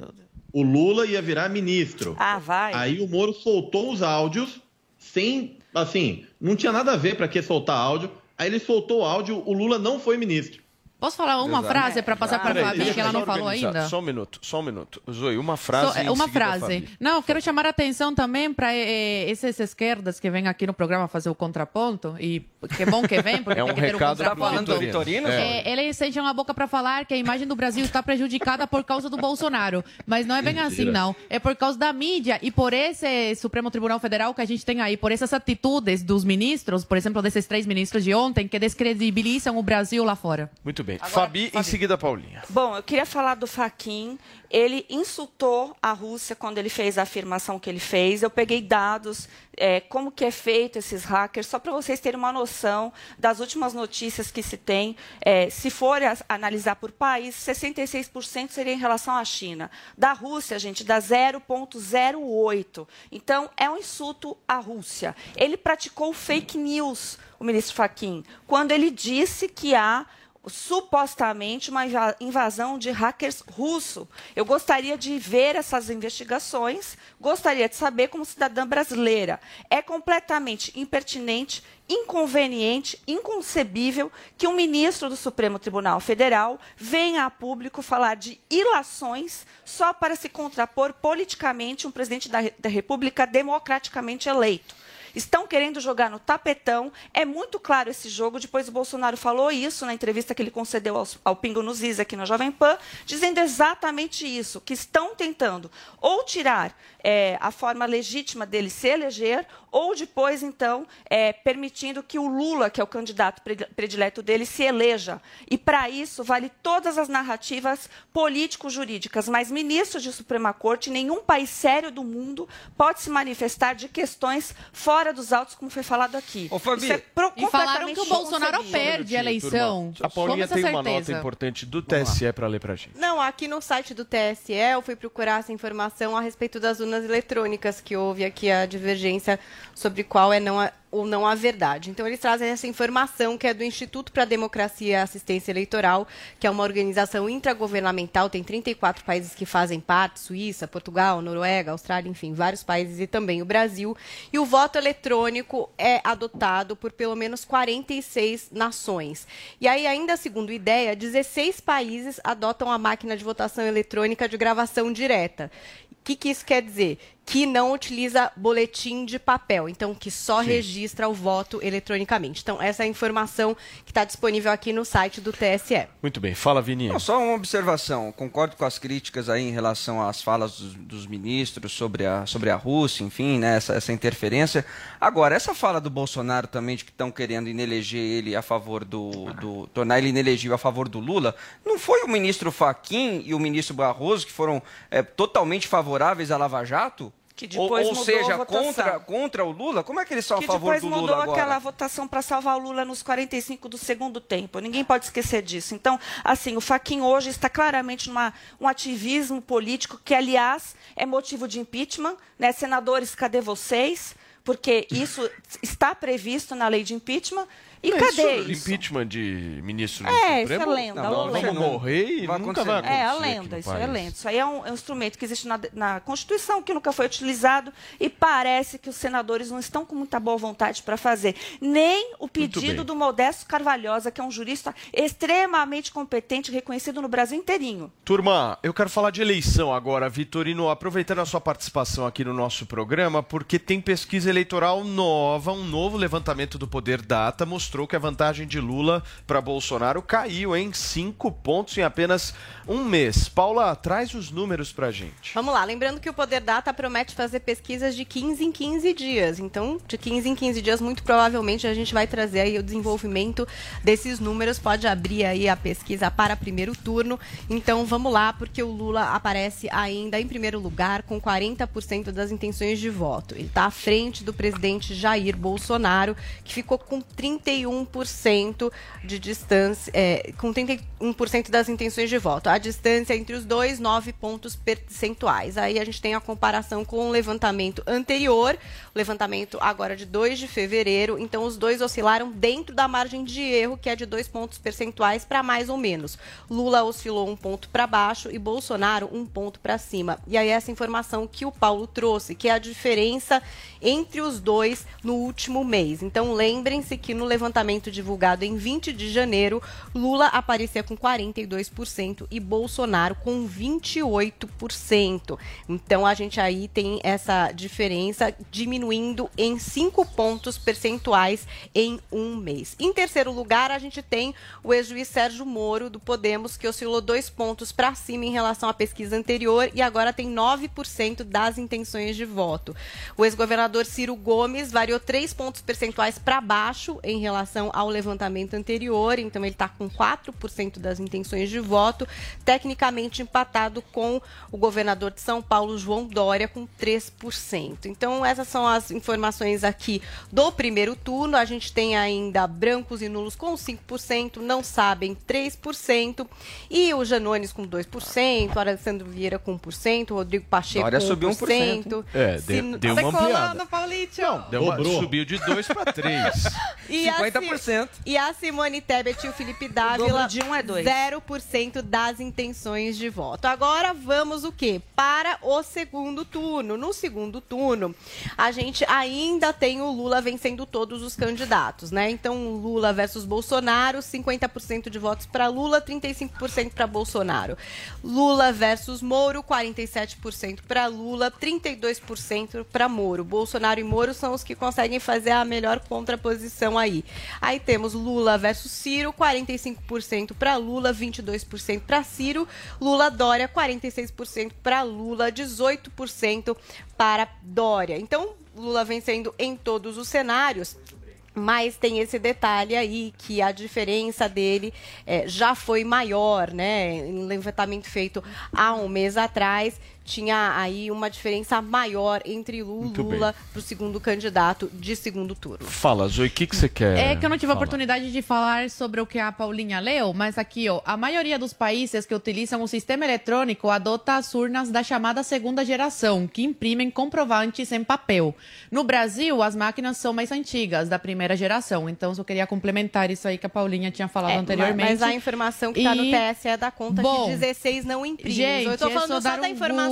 o Lula ia virar ministro. Ah, vai. Aí o Moro soltou os áudios sem, assim, não tinha nada a ver para que soltar áudio. Aí ele soltou o áudio, o Lula não foi ministro. Posso falar uma Exato. frase para passar para a Fabi, que ela não só falou ainda? Só um minuto, só um minuto. Zoe, uma frase. Só, é, em uma frase. Não, quero chamar a atenção também para essas esquerdas que vêm aqui no programa fazer o contraponto. E que bom que vem, porque É um tem que ter o contraponto. Vitorino. É, eles enchem a boca para falar que a imagem do Brasil está prejudicada por causa do Bolsonaro. Mas não é bem assim, Mentira. não. É por causa da mídia e por esse Supremo Tribunal Federal que a gente tem aí, por essas atitudes dos ministros, por exemplo, desses três ministros de ontem, que descredibilizam o Brasil lá fora. Muito bem. Fabi, em seguida Paulinha. Bom, eu queria falar do Faquin. Ele insultou a Rússia quando ele fez a afirmação que ele fez. Eu peguei dados, é, como que é feito esses hackers, só para vocês terem uma noção das últimas notícias que se tem. É, se for analisar por país, 66% seria em relação à China. Da Rússia, gente, dá 0,08. Então, é um insulto à Rússia. Ele praticou fake news, o ministro Faquin, quando ele disse que há supostamente uma inva- invasão de hackers russo. Eu gostaria de ver essas investigações, gostaria de saber como cidadã brasileira. É completamente impertinente, inconveniente, inconcebível que um ministro do Supremo Tribunal Federal venha a público falar de ilações só para se contrapor politicamente um presidente da, da República democraticamente eleito. Estão querendo jogar no tapetão. É muito claro esse jogo. Depois o Bolsonaro falou isso na entrevista que ele concedeu aos- ao, Pingo Is aqui na Jovem Pan, dizendo exatamente isso: que estão tentando ou tirar eh, a forma legítima dele se eleger, ou depois, então, eh, permitindo que o Lula, que é o candidato pre- predileto dele, se eleja. E para isso vale todas as narrativas político-jurídicas. Mas ministros de Suprema Corte, nenhum país sério do mundo pode se manifestar de questões fora dos autos, como foi falado aqui. Fabi, Isso é pro- E falaram que o Bolsonaro perde a eleição. A Paulinha tem uma nota importante do TSE para ler pra gente. Não, aqui no site do TSE eu fui procurar essa informação a respeito das urnas eletrônicas, que houve aqui a divergência sobre qual é não a, ou não a verdade. Então, eles trazem essa informação que é do Instituto para a Democracia e Assistência Eleitoral, que é uma organização intragovernamental, tem 34 países que fazem parte, Suíça, Portugal, Noruega, Austrália, enfim, vários países e também o Brasil. E o voto eletrônico é adotado por pelo menos 46 nações. E aí, ainda segundo o IDEA, 16 países adotam a máquina de votação eletrônica de gravação direta. O que, que isso quer dizer? Que não utiliza boletim de papel, então que só Sim. registra o voto eletronicamente. Então, essa é a informação que está disponível aqui no site do TSE. Muito bem, fala Vininha. Não, só uma observação. Concordo com as críticas aí em relação às falas dos, dos ministros sobre a, sobre a Rússia, enfim, né, essa, essa interferência. Agora, essa fala do Bolsonaro também de que estão querendo ineleger ele a favor do, do. tornar ele inelegível a favor do Lula, não foi o ministro Faquim e o ministro Barroso que foram é, totalmente favoráveis à Lava Jato? Que ou depois ou mudou seja, contra, contra o Lula? Como é que eles são que a favor depois do mudou Lula agora? aquela votação para salvar o Lula nos 45 do segundo tempo. Ninguém pode esquecer disso. Então, assim, o Faquin hoje está claramente numa um ativismo político que, aliás, é motivo de impeachment. Né? Senadores, cadê vocês? porque isso está previsto na lei de impeachment. E Mas cadê isso, isso? Impeachment de ministro do É, isso Supremo? é lenda, Não, lenda. Vamos morrer e Vai nunca vai acontecer. É a lenda, isso é país. lenda. Isso aí é um, é um instrumento que existe na, na Constituição, que nunca foi utilizado, e parece que os senadores não estão com muita boa vontade para fazer. Nem o pedido do Modesto Carvalhosa, que é um jurista extremamente competente, reconhecido no Brasil inteirinho. Turma, eu quero falar de eleição agora, Vitorino, aproveitando a sua participação aqui no nosso programa, porque tem pesquisa eleitoral nova, um novo levantamento do Poder Data mostrou que a vantagem de Lula para Bolsonaro caiu em cinco pontos em apenas um mês. Paula, traz os números pra gente. Vamos lá, lembrando que o Poder Data promete fazer pesquisas de 15 em 15 dias. Então, de 15 em 15 dias, muito provavelmente a gente vai trazer aí o desenvolvimento desses números. Pode abrir aí a pesquisa para primeiro turno. Então, vamos lá, porque o Lula aparece ainda em primeiro lugar com 40% das intenções de voto. Ele está à frente do presidente Jair Bolsonaro, que ficou com 31% de distância, é, com 31% das intenções de voto. A distância entre os dois, 9 pontos percentuais. Aí a gente tem a comparação com o levantamento anterior, levantamento agora de 2 de fevereiro. Então, os dois oscilaram dentro da margem de erro, que é de 2 pontos percentuais para mais ou menos. Lula oscilou um ponto para baixo e Bolsonaro um ponto para cima. E aí, essa informação que o Paulo trouxe, que é a diferença entre os dois no último mês. Então, lembrem-se que no levantamento divulgado em 20 de janeiro, Lula aparecia com 42% e Bolsonaro com 28%. Então, a gente aí tem essa diferença diminuindo em 5 pontos percentuais em um mês. Em terceiro lugar, a gente tem o ex-juiz Sérgio Moro, do Podemos, que oscilou dois pontos para cima em relação à pesquisa anterior e agora tem 9% das intenções de voto. O ex-governador Ciro Gomes variou 3 pontos percentuais para baixo em relação ao levantamento anterior, então ele está com 4% das intenções de voto, tecnicamente empatado com o governador de São Paulo, João Dória, com 3%. Então, essas são as informações aqui do primeiro turno. A gente tem ainda brancos e nulos com 5%, não sabem 3%, e o Janones com 2%, o Alessandro Vieira com 1%, o Rodrigo Pacheco Dória com subiu 1%. É, deu Tá uma ampliada. Paulito. Deu uma- subiu de 2 para 3. E a 50%. Si- E a Simone Tebet e o Felipe Dávila, de um é dois. 0% das intenções de voto. Agora vamos o quê? Para o segundo turno. No segundo turno, a gente ainda tem o Lula vencendo todos os candidatos, né? Então, Lula versus Bolsonaro, 50% de votos para Lula, 35% para Bolsonaro. Lula versus Moro, 47% para Lula, 32% para Moro. Bolsonaro e Moro são os que conseguem fazer a melhor contraposição aí. Aí temos Lula versus Ciro, 45% para Lula, 22% para Ciro. Lula Dória, 46% para Lula, 18% para Dória. Então, Lula vencendo em todos os cenários. Mas tem esse detalhe aí que a diferença dele eh, já foi maior, né? Em levantamento feito há um mês atrás, tinha aí uma diferença maior entre Lula para o segundo candidato de segundo turno. Fala, Zoe, o que, que você quer? É que eu não tive a oportunidade de falar sobre o que a Paulinha leu, mas aqui, ó, a maioria dos países que utilizam o sistema eletrônico adota as urnas da chamada segunda geração, que imprimem comprovantes em papel. No Brasil, as máquinas são mais antigas, da primeira geração. Então, eu só queria complementar isso aí que a Paulinha tinha falado É, anteriormente. Mas a informação que está no E- TSE dá conta Bom, que 16 não imprime. Gente, eu estou é falando só da um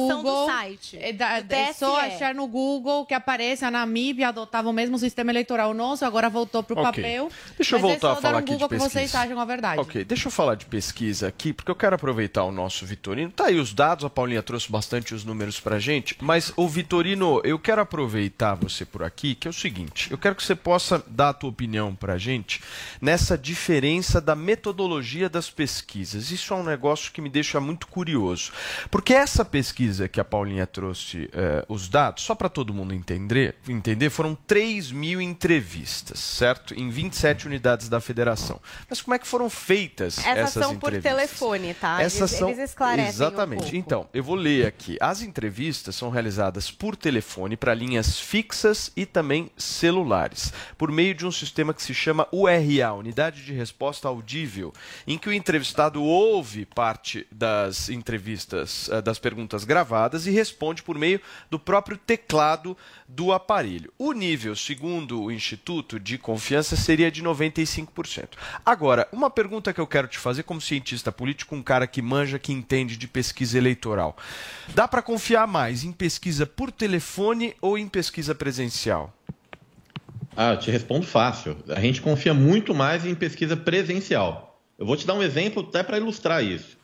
informação Google, do site. É, da- do é só achar no Google que aparece a Namíbia adotava o mesmo sistema eleitoral nosso, agora voltou para o Ok. papel. Deixa eu Mas voltar é a falar dar um aqui de Google que vocês pesquisa. acham a verdade. Ok, deixa eu falar de pesquisa aqui, porque eu quero aproveitar o nosso Vitorino. Tá aí os dados, a Paulinha trouxe bastante os números pra gente, mas o Vitorino, eu quero aproveitar você por aqui, que é o seguinte, eu quero que você possa dar a tua opinião pra gente nessa diferença da metodologia das pesquisas. Isso é um negócio que me deixa muito curioso, porque essa pesquisa que a Paulinha trouxe eh, os dados, só para todo mundo entender, entender, foram 3 mil entrevistas, certo? Em 27 unidades da federação. Mas como é que foram feitas Essas essas são por entrevistas? telefone, tá? Essas eles, são eles esclarecem exatamente. um então, eu vou ler aqui. As entrevistas são realizadas por telefone para linhas fixas e também celulares, por meio de um sistema que se chama URA, Unidade de Resposta Audível, em que o entrevistado ouve parte das entrevistas, eh, das perguntas gravadas gravadas e responde por meio do próprio teclado do aparelho. O nível, segundo o Instituto de Confiança, seria de 95%. Agora, uma pergunta que eu quero te fazer como cientista político, um cara que manja, que entende de pesquisa eleitoral. Dá para confiar mais em pesquisa por telefone ou em pesquisa presencial? Ah, eu te respondo fácil. A gente confia muito mais em pesquisa presencial. Eu vou te dar um exemplo até para ilustrar isso.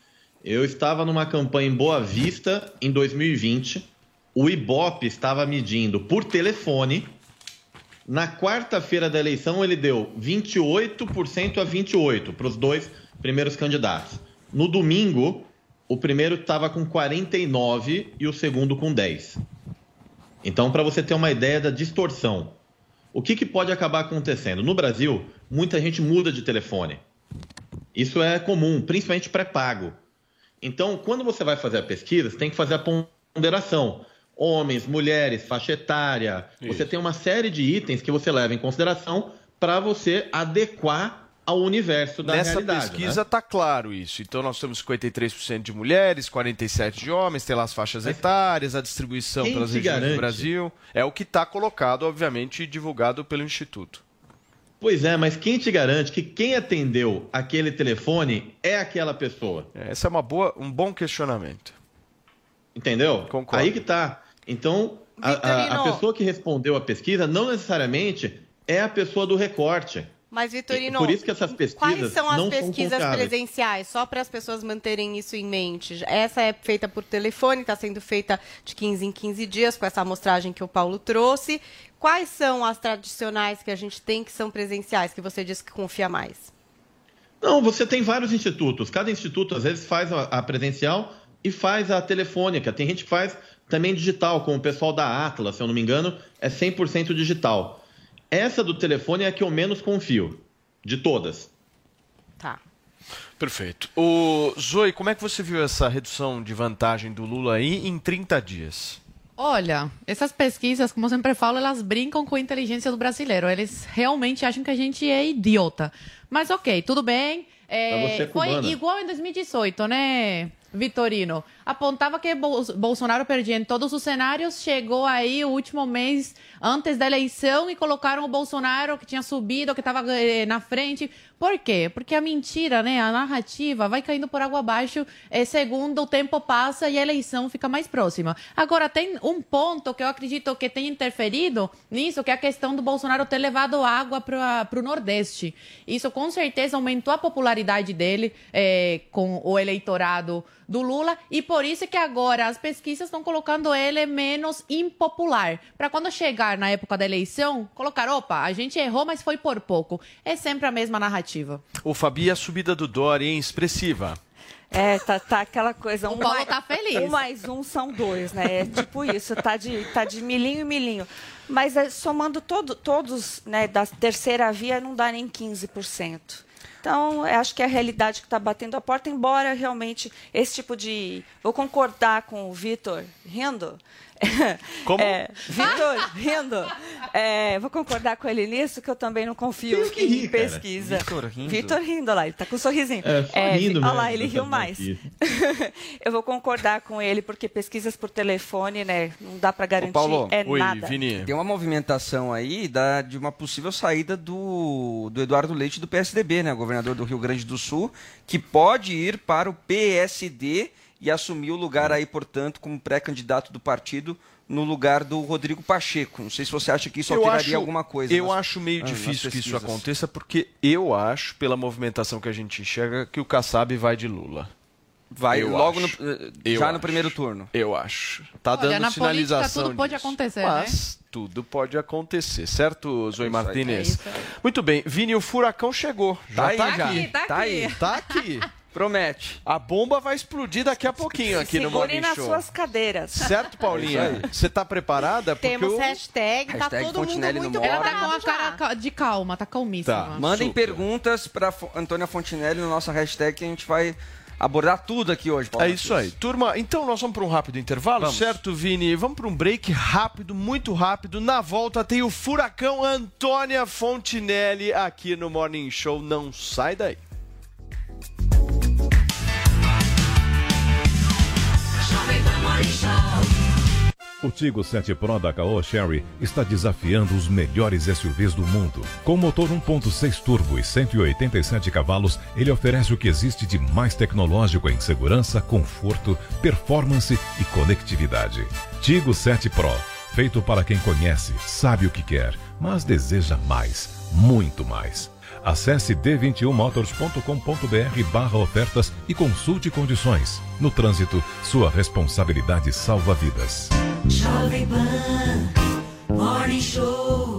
Eu estava numa campanha em Boa Vista em 2020. O Ibope estava medindo por telefone. Na quarta-feira da eleição, ele deu 28% a 28% para os dois primeiros candidatos. No domingo, o primeiro estava com 49% e o segundo com 10%. Então, para você ter uma ideia da distorção, o que, que pode acabar acontecendo? No Brasil, muita gente muda de telefone. Isso é comum, principalmente pré-pago. Então, quando você vai fazer a pesquisa, você tem que fazer a ponderação. Homens, mulheres, faixa etária. Você tem uma série de itens que você leva em consideração para você adequar ao universo da Nessa realidade. pesquisa né? está claro isso. Então nós temos 53% de mulheres, 47% de homens, tem lá as faixas etárias, a distribuição pelas regiões do garante? Brasil. É o que está colocado, obviamente, e divulgado pelo Instituto. Pois é, mas quem te garante que quem atendeu aquele telefone é aquela pessoa? Essa é uma boa, um bom questionamento. Entendeu? Concordo. Aí que tá. Então, a, a- a pessoa que respondeu a pesquisa não necessariamente é a pessoa do recorte. Mas, Vitorino, Por isso que essas pesquisas quais são as não são pesquisas confiáveis. presenciais? Só para as pessoas manterem isso em mente. Essa é feita por telefone, está sendo feita de 15 em 15 dias, com essa amostragem que o Paulo trouxe. Quais são as tradicionais que a gente tem que são presenciais, que você disse que confia mais? Não, você tem vários institutos. Cada instituto, às vezes, faz a, a presencial e faz a telefônica. Tem gente que faz também digital, como o pessoal da Atlas, se eu não me engano, é 100% digital. Essa do telefone é a que eu menos confio, de todas. Tá. Perfeito. O Zoe, como é que você viu essa redução de vantagem do Lula aí em 30 dias? Olha, essas pesquisas, como eu sempre falo, elas brincam com a inteligência do brasileiro. Eles realmente acham que a gente é idiota. Mas ok, tudo bem. É, é foi igual em 2018, né, Vitorino? Apontava que Bol- Bolsonaro perdia em todos os cenários. Chegou aí o último mês antes da eleição e colocaram o Bolsonaro que tinha subido, que estava na frente. Por quê? Porque a mentira, né, a narrativa vai caindo por água abaixo eh, segundo o tempo passa e a eleição fica mais próxima. Agora, tem um ponto que eu acredito que tem interferido nisso, que é a questão do Bolsonaro ter levado água para o Nordeste. Isso com certeza aumentou a popularidade dele eh, com o eleitorado do Lula e por isso que agora as pesquisas estão colocando ele menos impopular. Para quando chegar na época da eleição, colocar, opa, a gente errou, mas foi por pouco. É sempre a mesma narrativa. O Fabi, a subida do Dória, hein? Expressiva. É, tá, tá aquela coisa. O Paulo tá feliz. Um mais um são dois, né? É tipo isso, tá de, tá de milinho em milinho. Mas é, somando todo, todos né, da terceira via, não dá nem 15%. Então, acho que é a realidade que está batendo a porta, embora realmente esse tipo de. Vou concordar com o Vitor rindo. *laughs* Como? É, Vitor rindo. É, vou concordar com ele nisso, que eu também não confio que em rir, pesquisa. Vitor rindo? Vitor rindo lá, ele tá com um sorrisinho. É, só rindo Olha lá, ele essa riu mais. *laughs* eu vou concordar com ele, porque pesquisas por telefone, né, não dá para garantir Ô, Paulo, é nada. Tem uma movimentação aí da, de uma possível saída do, do Eduardo Leite do PSDB, né? Governador do Rio Grande do Sul, que pode ir para o PSD e assumir o lugar aí, portanto, como pré-candidato do partido no lugar do Rodrigo Pacheco. Não sei se você acha que isso eu alteraria acho, alguma coisa. Eu nas- acho meio ah, difícil que isso aconteça, porque eu acho, pela movimentação que a gente enxerga, que o Kassab vai de Lula. Vai Eu logo no- eh, já no acho. primeiro turno. Eu acho. Tá Olha, dando na sinalização política tudo pode disso. acontecer, Mas tudo pode acontecer, certo, Zoe aí. Martinez? É aí. Muito bem, Vini, o furacão chegou. Já Tá aí, tá já. aqui. Tá Tá aqui. aí. Tá aqui. Promete. A bomba vai explodir daqui a pouquinho aqui no Segurem Morning nas Show. suas cadeiras. Certo, Paulinha? Você tá preparada? Porque Temos eu- hashtag, tá Hashtag todo mundo Fontinelli no muito. Ela tá com a cara de calma, tá calmíssima. Tá. Mandem Super. perguntas para Antônia Fontinelli na nossa hashtag que a gente vai abordar tudo aqui hoje. Paulo É isso aí. Turma, então nós vamos para um rápido intervalo, Vamos. certo, Vini? Vamos para um break rápido, muito rápido. Na volta tem o furacão Antônia Fontinelli aqui no Morning Show. Não sai daí. O Tigo 7 Pro da Caoa Sherry está desafiando os melhores SUVs do mundo. Com motor 1.6 turbo e 187 cavalos, ele oferece o que existe de mais tecnológico em segurança, conforto, performance e conectividade. Tigo 7 Pro, feito para quem conhece, sabe o que quer, mas deseja mais, muito mais. Acesse d21motors.com.br barra ofertas e consulte condições. No trânsito, sua responsabilidade salva vidas. Jovem Pan Morning Show.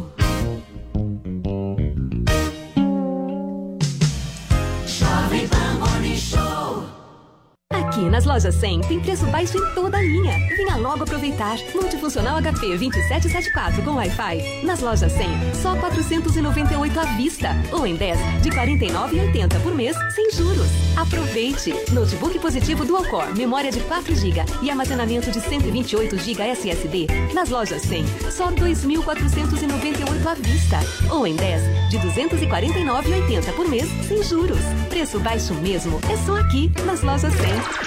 Aqui nas lojas 100 tem preço baixo em toda a linha. Venha logo aproveitar. Multifuncional HP 2774 com Wi-Fi. Nas lojas 100, só 498 à vista. Ou em 10 de 49,80 por mês, sem juros. Aproveite. Notebook positivo Dual Core, memória de 4 GB e armazenamento de 128 GB SSD. Nas lojas 100, só 2.498 à vista. Ou em 10 de 249,80 por mês, sem juros. Preço baixo mesmo. É só aqui nas lojas 100.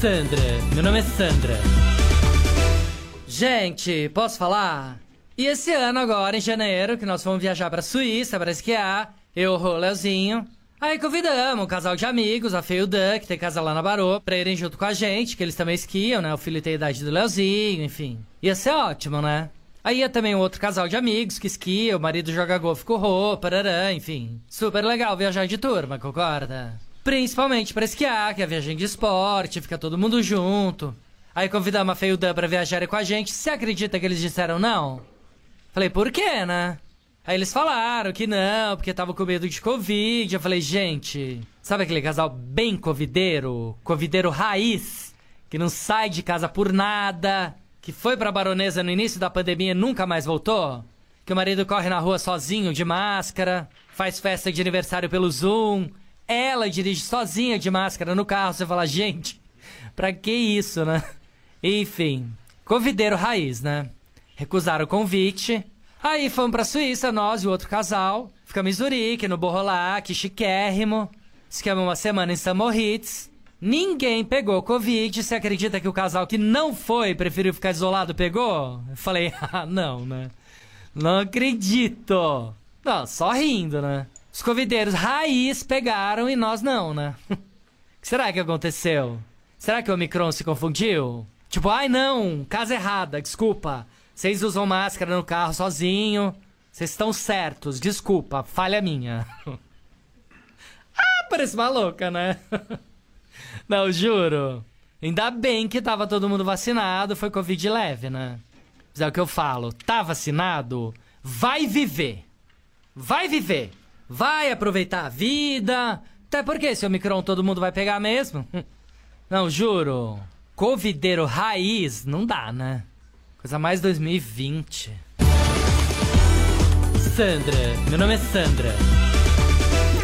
Sandra, meu nome é Sandra. Gente, posso falar? E esse ano agora, em janeiro, que nós vamos viajar pra Suíça para esquiar, eu, o Leozinho. Aí convidamos um casal de amigos, a Fê e o Dan, que tem casa lá na Barô, pra irem junto com a gente, que eles também esquiam, né? O filho tem a idade do Leozinho, enfim. Ia ser ótimo, né? Aí ia também um outro casal de amigos que esquia, o marido joga golfe com parará, enfim. Super legal viajar de turma, concorda? Principalmente pra esquiar, que é viagem de esporte, fica todo mundo junto. Aí convidamos a Fê e o Dan pra viajarem com a gente, você acredita que eles disseram não? Falei, por quê, né? Aí eles falaram que não, porque tava com medo de Covid. Eu falei, gente, sabe aquele casal bem covideiro? Covideiro raiz, que não sai de casa por nada, que foi pra baronesa no início da pandemia e nunca mais voltou? Que o marido corre na rua sozinho, de máscara, faz festa de aniversário pelo Zoom, ela dirige sozinha de máscara no carro. Você fala, gente, pra que isso, né? Enfim, covideiro raiz, né? Recusaram o convite. Aí fomos pra Suíça, nós e o outro casal. Ficamos em Zurique, no Borrolac, chiquérrimo. Ficamos uma semana em São Moritz. Ninguém pegou Covid. Você acredita que o casal que não foi, preferiu ficar isolado, pegou? Eu falei, *laughs* ah, não, né? Não acredito. Não, só rindo, né? Os covideiros raiz pegaram e nós não, né? O *laughs* que será que aconteceu? Será que o Omicron se confundiu? Tipo, ai não, casa errada, desculpa. Vocês usam máscara no carro sozinho. Vocês estão certos, desculpa, falha minha. *laughs* ah, parece maluca, né? *laughs* não, juro. Ainda bem que tava todo mundo vacinado, foi Covid leve, né? Mas é o que eu falo, tá vacinado, vai viver. Vai viver. Vai aproveitar a vida. Até porque esse Omicron todo mundo vai pegar mesmo. *laughs* Não, juro. Covideiro raiz não dá, né? Coisa mais 2020. Sandra, meu nome é Sandra.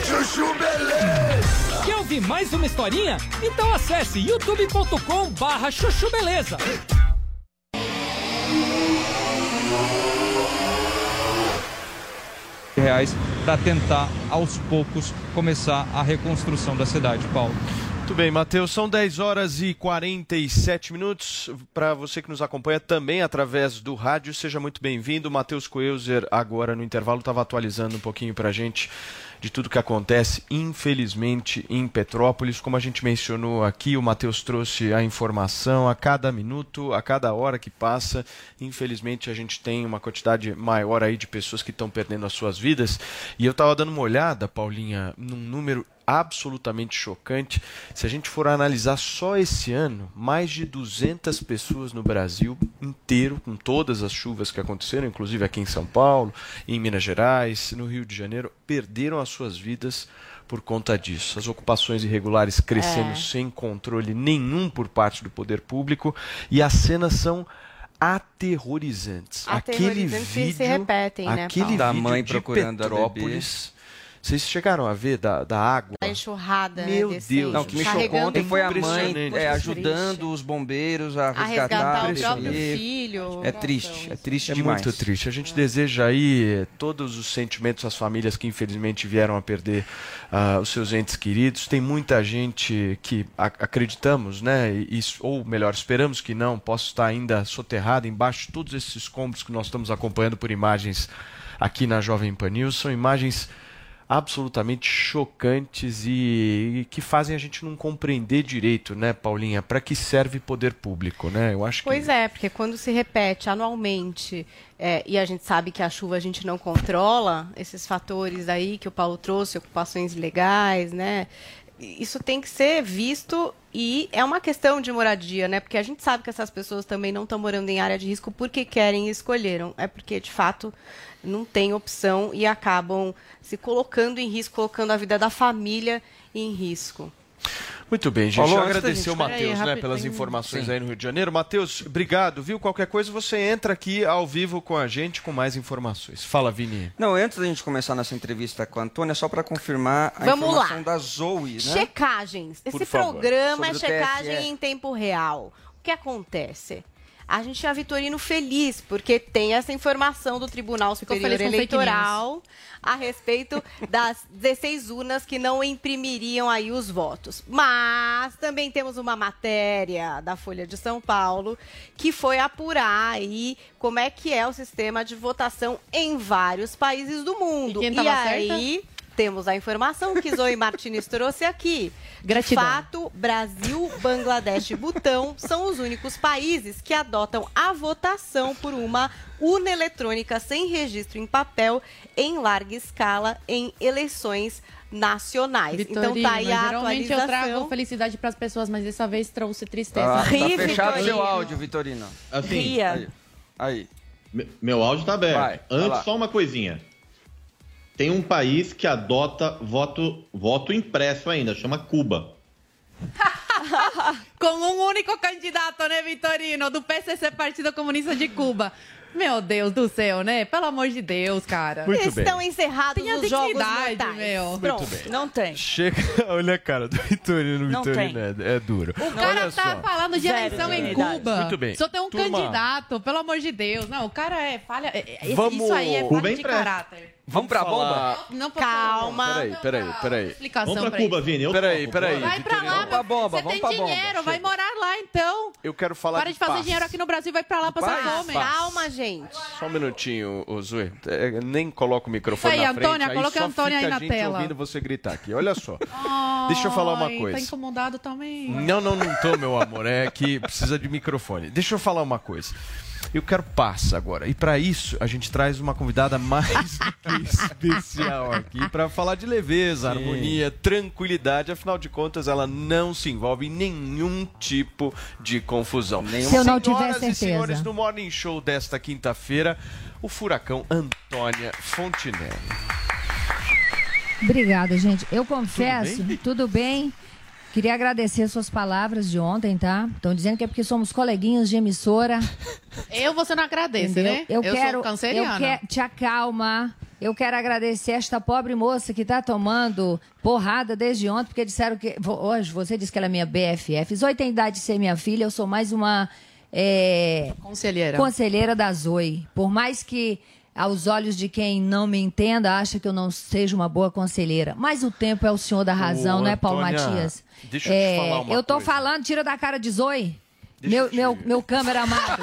Chuchu Beleza. Quer ouvir mais uma historinha? Então acesse youtube.com barra chuchu beleza. reais para tentar aos poucos começar a reconstrução da cidade, Paulo. Muito bem, Matheus, são 10 horas e 47 minutos. Para você que nos acompanha também através do rádio, seja muito bem-vindo. Matheus Coelzer, agora no intervalo, estava atualizando um pouquinho para a gente de tudo que acontece, infelizmente, em Petrópolis. Como a gente mencionou aqui, o Matheus trouxe a informação a cada minuto, a cada hora que passa. Infelizmente, a gente tem uma quantidade maior aí de pessoas que estão perdendo as suas vidas. E eu estava dando uma olhada, Paulinha, num número absolutamente chocante. Se a gente for analisar só esse ano, mais de 200 pessoas no Brasil inteiro, com todas as chuvas que aconteceram, inclusive aqui em São Paulo, em Minas Gerais, no Rio de Janeiro, perderam as suas vidas por conta disso. As ocupações irregulares crescendo É. sem controle nenhum por parte do poder público e as cenas são aterrorizantes. Aquele Aterrorizantes que vídeo, se repetem, né, aquele Paulo? Da vídeo mãe de procurando a Petrópolis. Vocês chegaram a ver da, da água? A enxurrada, Meu né, Deus, Não, o que me chocou ontem foi a mãe é, ajudando os bombeiros a a resgatar, resgatar o próprio filho. É triste, é triste É demais. muito triste. A gente deseja aí todos os sentimentos às famílias que infelizmente vieram a perder ah, os seus entes queridos. Tem muita gente que acreditamos, né? e- ou melhor, esperamos que não, possa estar ainda soterrada embaixo de todos esses escombros que nós estamos acompanhando por imagens aqui na Jovem Pan News. São imagens absolutamente chocantes e, e que fazem a gente não compreender direito, né, Paulinha, para que serve poder público, né? Eu acho que Pois é, porque quando se repete anualmente, é, e a gente sabe que a chuva a gente não controla, esses fatores aí que o Paulo trouxe, ocupações ilegais, né? Isso tem que ser visto e é uma questão de moradia, né? Porque a gente sabe que essas pessoas também não estão morando em área de risco porque querem e escolheram. É porque, de fato, não tem opção e acabam se colocando em risco, colocando a vida da família em risco. Muito bem, gente. Da agradecer gente- o Matheus né, pelas informações Sim. aí no Rio de Janeiro. Matheus, obrigado, viu? Qualquer coisa você entra aqui ao vivo com a gente com mais informações. Fala, Vini. Não, antes da gente começar nossa entrevista com a Antônia, só para confirmar a Vamos informação lá. da Zoe, né? Checagens. Esse Por favor. programa é checagem TSE. em tempo real. O que acontece? A gente é Vitorino feliz, porque tem essa informação do Tribunal Superior Eleitoral a respeito das *laughs* 16 urnas que não imprimiriam aí os votos. Mas também temos uma matéria da Folha de São Paulo que foi apurar aí como é que é o sistema de votação em vários países do mundo. E quem tava aí temos a informação que Zoe Martinez trouxe aqui. Gratidão. De fato, Brasil, Bangladesh e Butão são os únicos países que adotam a votação por uma urna eletrônica sem registro em papel em larga escala em eleições nacionais. então tá aí a geralmente eu atualização. trago felicidade para as pessoas, mas dessa vez trouxe tristeza. Ah, tá Ri, fechado Vitorino. seu áudio, Vitorino. Assim, Ria. Aí. Aí. me- meu áudio tá aberto. Vai. Antes, só uma coisinha. Tem um país que adota voto, voto impresso ainda, chama Cuba. *laughs* Com um único candidato, né, Vitorino? Do PCC, Partido Comunista de Cuba. Meu Deus do céu, né? Pelo amor de Deus, cara. Muito bem. Estão encerrados Tenha os jogos dignidade, mortais. meu. Pronto. bem. Não tem. Chega, *laughs* olha a cara do Vitorino. Não Vitorino é, é duro. O cara olha tá só. falando de Zero eleição em dignidade. Cuba. Muito bem. Só tem um Turma. candidato, pelo amor de Deus. Não, o cara é falha. é- Vamos- Isso aí é Cuba falha é de impresso. caráter. Vamos pra bomba? falar- Não, por Calma. Peraí, peraí, peraí. Explicação Vamos pra pra Cuba, ele. Vini. Eu Peraí, peraí. Vai pra lá, Vamos pra bomba, Você vamos tem pra bomba. dinheiro, vai morar lá então. Eu quero falar Para de fazer paz. dinheiro aqui no Brasil vai pra lá passar Paz? fome. Calma, gente. Só um minutinho, Zoe. É, nem coloca o microfone Aí, na Antônia, frente. coloca aí a só Antônia fica aí a na gente tela. ouvindo você gritar aqui. Olha só. *laughs* Deixa eu falar uma Ai, coisa. Tá incomodado também. Não, não, não tô, meu amor. É que precisa de microfone. Deixa eu falar uma coisa. Eu quero paz agora. E para isso, a gente traz uma convidada mais do que *laughs* especial aqui para falar de leveza, harmonia, tranquilidade. Afinal de contas, ela não se envolve em nenhum tipo de confusão. Se eu não tiver Senhoras e certeza. senhores, no Morning Show desta quinta-feira, o furacão Antônia Fontinelli. Obrigada, gente. Eu confesso, bem? tudo bem? Queria agradecer suas palavras de ontem, tá? Estão dizendo que é porque somos coleguinhas de emissora. Eu você não agradece, entendeu? né? Eu, quero, sou canceriana. eu quero, te acalma. Eu quero agradecer esta pobre moça que tá tomando porrada desde ontem, porque disseram que. Hoje você disse que ela é minha BFF. Zoe tem idade de ser minha filha, eu sou mais uma. é, Conselheira. conselheira da Zoe. Por mais que Aos olhos de quem não me entenda, acha que eu não seja uma boa conselheira. Mas o tempo é o senhor da razão, Ô, né, Paulo Antônia, Matias? deixa eu te É, falar uma eu tô coisa. falando, tira da cara de Zoe. Meu, meu, meu câmera amado.